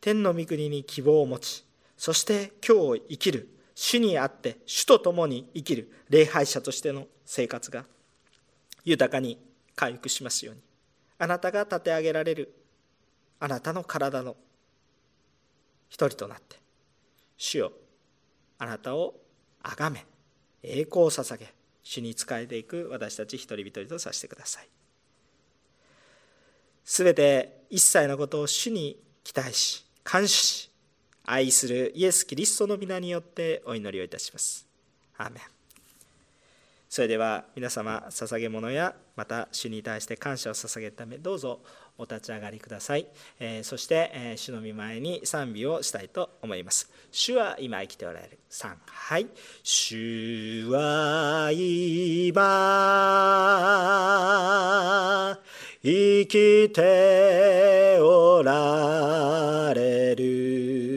天の御国に希望を持ち、そして今日を生きる、主にあって主と共に生きる礼拝者としての生活が豊かに回復しますように、あなたが立て上げられるあなたの体の一人となって主よあなたを崇め栄光を捧げ主に仕えていく私たち一人一人とさせてください。すべて一切のことを主に期待し感謝し愛するイエス・キリストの皆によってお祈りをいたします。アーメン。それでは皆様捧げ物やまた主に対して感謝を捧げるためどうぞお立ち上がりください、えー、そして、えー、主の御前に賛美をしたいと思います。主は今生きておられる。3はい主は今生きておられる。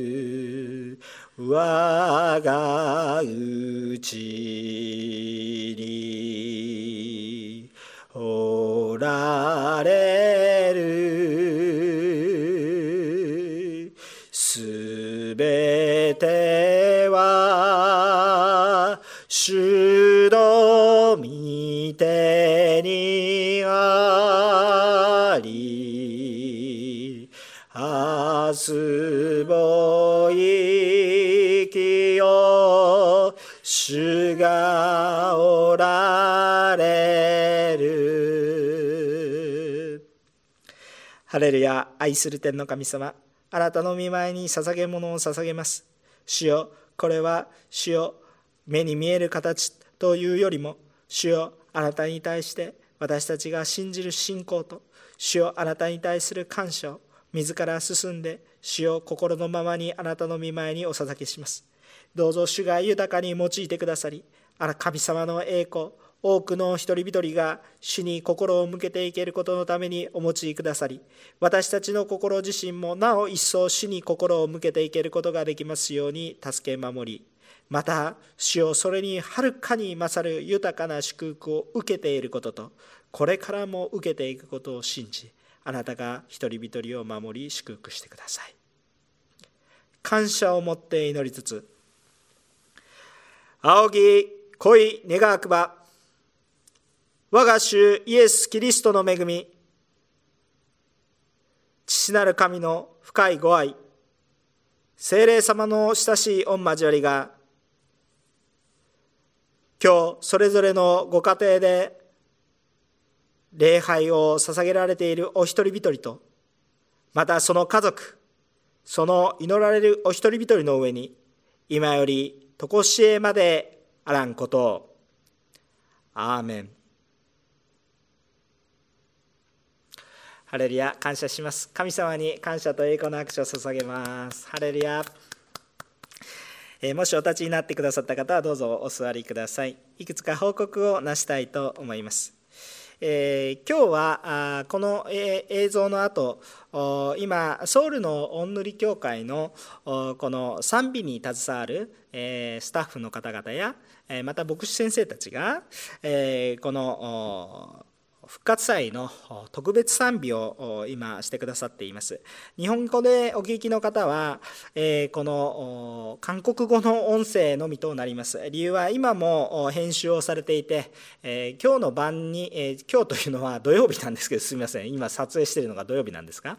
我がうちにおられるすべては主の御手にあり明日もがおられる。ハレルヤ愛する天の神様あなたの見舞いに捧げ物を捧げます。主よこれは主よ目に見える形というよりも主よあなたに対して私たちが信じる信仰と主よあなたに対する感謝を自ら進んで主よ心のままにあなたの見舞いにお捧げします。どうぞ主が豊かに用いてくださりあら神様の栄光多くの一人一人が主に心を向けていけることのためにお持ちくださり私たちの心自身もなお一層主に心を向けていけることができますように助け守りまた主をそれにはるかに勝る豊かな祝福を受けていることとこれからも受けていくことを信じあなたが一人一人を守り祝福してください。感謝を持って祈りつつ仰ぎ恋願わくば我が主イエス・キリストの恵み。父なる神の深いご愛。精霊様の親しい御交わりが。今日それぞれのご家庭で礼拝を捧げられているお一人一人とまたその家族その祈られるお一人一人の上に今よりとこしえまであらんことを。アーメン。ハレルヤ感謝します。神様に感謝と栄光の握手を捧げます。ハレルヤ。えもしお立ちになってくださった方はどうぞお座りください。いくつか報告をなしたいと思います。えー、今日はこの、映像の後今ソウルの御塗教会のこの賛美に携わる、えー、スタッフの方々やまた牧師先生たちが、えー、この復活祭の特別賛美を今してくださっています。日本語でお聞きの方は、えこの韓国語の音声のみとなります。理由は今も編集をされていて、え今日の晩に、え今日というのは 土曜日なんですけどすみません。今撮影しているのが土曜日なんですが、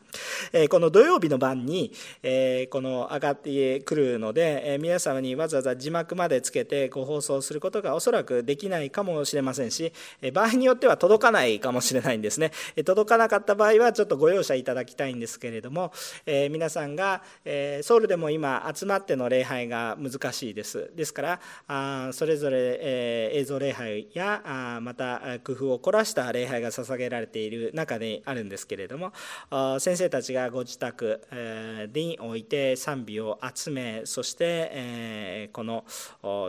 えこの土曜日の晩に、えこの上がってくるので、え皆様にわざわざ字幕までつけてご放送することがおそらくできないかもしれませんし場合によっては届かないかもしれないんですね。届かなかった場合はちょっとご容赦いただきたいんですけれども、えー、皆さんが、えー、ソウルでも今集まっての礼拝が難しいです。ですからあそれぞれ、えー、映像礼拝やあまた工夫を凝らした礼拝が捧げられている中であるんですけれども先生たちがご自宅において賛美を集めそして、えー、この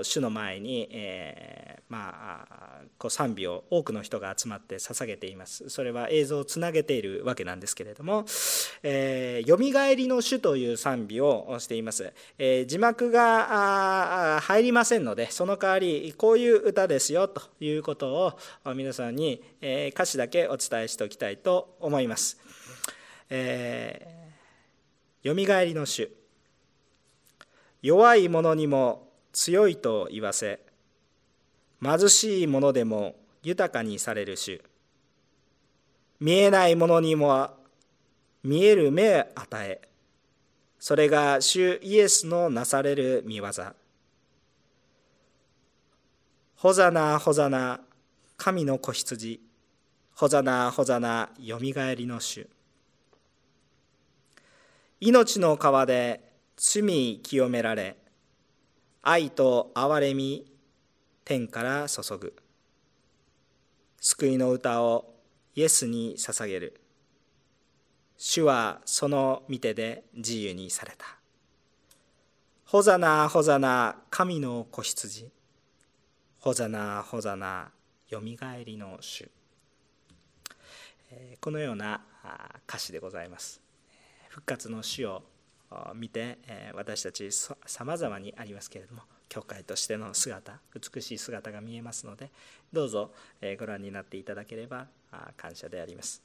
主の前に、えー、まあこう賛美を多くの人が集まって捧げています。それは映像をつなげているわけなんですけれども「えー、よみがえりの主」という賛美をしています、えー、字幕が入りませんのでその代わりこういう歌ですよということを皆さんに、え、歌詞だけお伝えしておきたいと思います、えー、よみがえりの主。弱い者にも強いと言わせ貧しい者でも豊かにされる主。見えないものにも見える目与えそれが主イエスのなされる見業。ホザナホザナ神の子羊。ホザナホザナよみがえりの主。命の川で罪清められ愛と憐れみ天から注ぐ。救いの歌をイエスに捧げる。主はその御手で自由にされた。ホザナホザナ神の子羊。ホザナホザナよみがえりの主。このような歌詞でございます。復活の主を見て私たちさまざまにありますけれども教会としての姿美しい姿が見えますのでどうぞご覧になっていただければ感謝であります。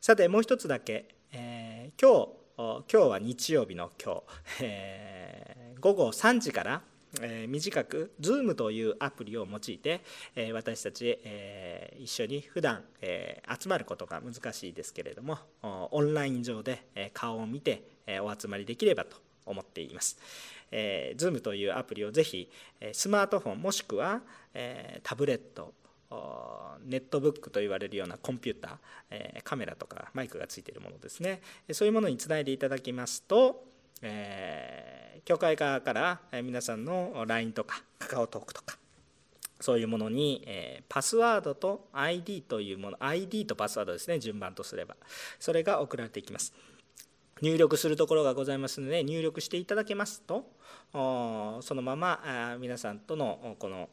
さてもう一つだけ、えー、今日今日は日曜日の今日、えー、午後3時からえー、短く Zoom というアプリを用いて、えー、私たち、えー、一緒に普段、えー、集まることが難しいですけれどもオンライン上で、え顔を見て、えお集まりできればと思っています。えー、Zoom というアプリをぜひえスマートフォンもしくは、えー、タブレットネットブックと言われるようなコンピューターカメラとかマイクがついているものですね。そういうものにつないでいただきますと、えー、教会側から皆さんの LINE とかカカオトークとかそういうものに、えパスワードと ID というもの ID とパスワードですね順番とすれば。それが送られていきます。入力するところがございますので入力していただけますとそのまま皆さんとのこの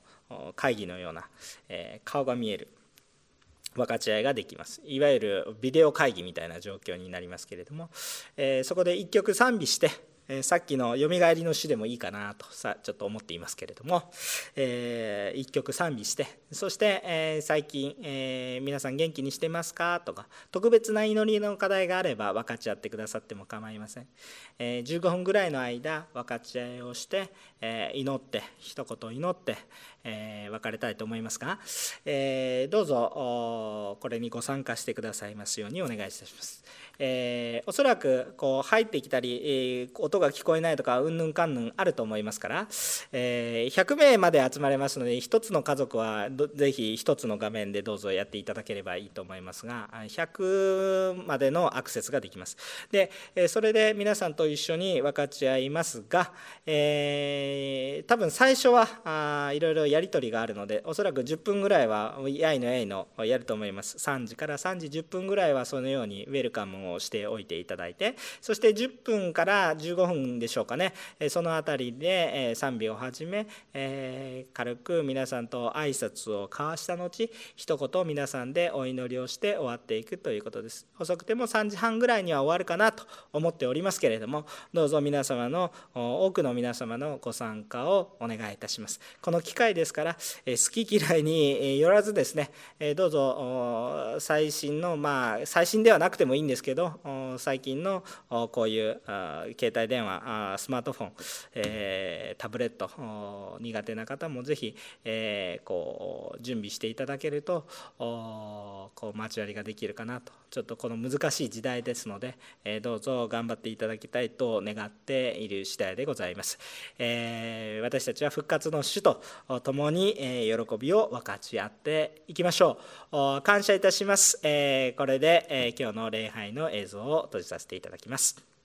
会議のような顔が見える分かち合いができます。いわゆるビデオ会議みたいな状況になりますけれどもそこで1曲賛美してえさっきの「よみがえりの詩」でもいいかなとさちょっと思っていますけれども、えー、一曲賛美してそして、えー、最近、えー、皆さん元気にしてますか?」とか特別な祈りの課題があれば分かち合ってくださっても構いません、え15分ぐらいの間分かち合いをして、え祈って一言祈って、え別れたいと思いますが、えどうぞこれにご参加してくださいますようにお願いいたします。えー、おそらくこう入ってきたり、えー、音が聞こえないとかうんぬんかんぬんあると思いますから、えー、100名まで集まれますので1つの家族はぜひ1つの画面でどうぞやっていただければいいと思いますが100までのアクセスができますでそれで皆さんと一緒に分かち合いますが、えー、多分最初はあいろいろややり取りがあるのでおそらく10分ぐらいはやいのやいのやると思います。3時から3時10分ぐらいはそのようにウェルカムをしておいていただいてそして10分から15分でしょうかね。その辺りで賛美を始めえ軽く皆さんと挨拶を交わした後一言皆さんでお祈りをして終わっていくということです。遅くても3時半ぐらいには終わるかなと思っておりますけれどもどうぞ皆様の多くの皆様のご参加をお願いいたします。この機会ですから好き嫌いによらずですねどうぞ最新のまあ最新ではなくてもいいんですけど最近のこういう携帯電話スマートフォン、えタブレット苦手な方もぜひ、えこう準備していただけるとこう交わりができるかなと。ちょっとこの難しい時代ですので、えどうぞ頑張っていただきたいと願っている次第でございます、え私たちは復活の主と共に、え喜びを分かち合っていきましょう感謝いたします、えこれで、え今日の礼拝の映像を閉じさせていただきます。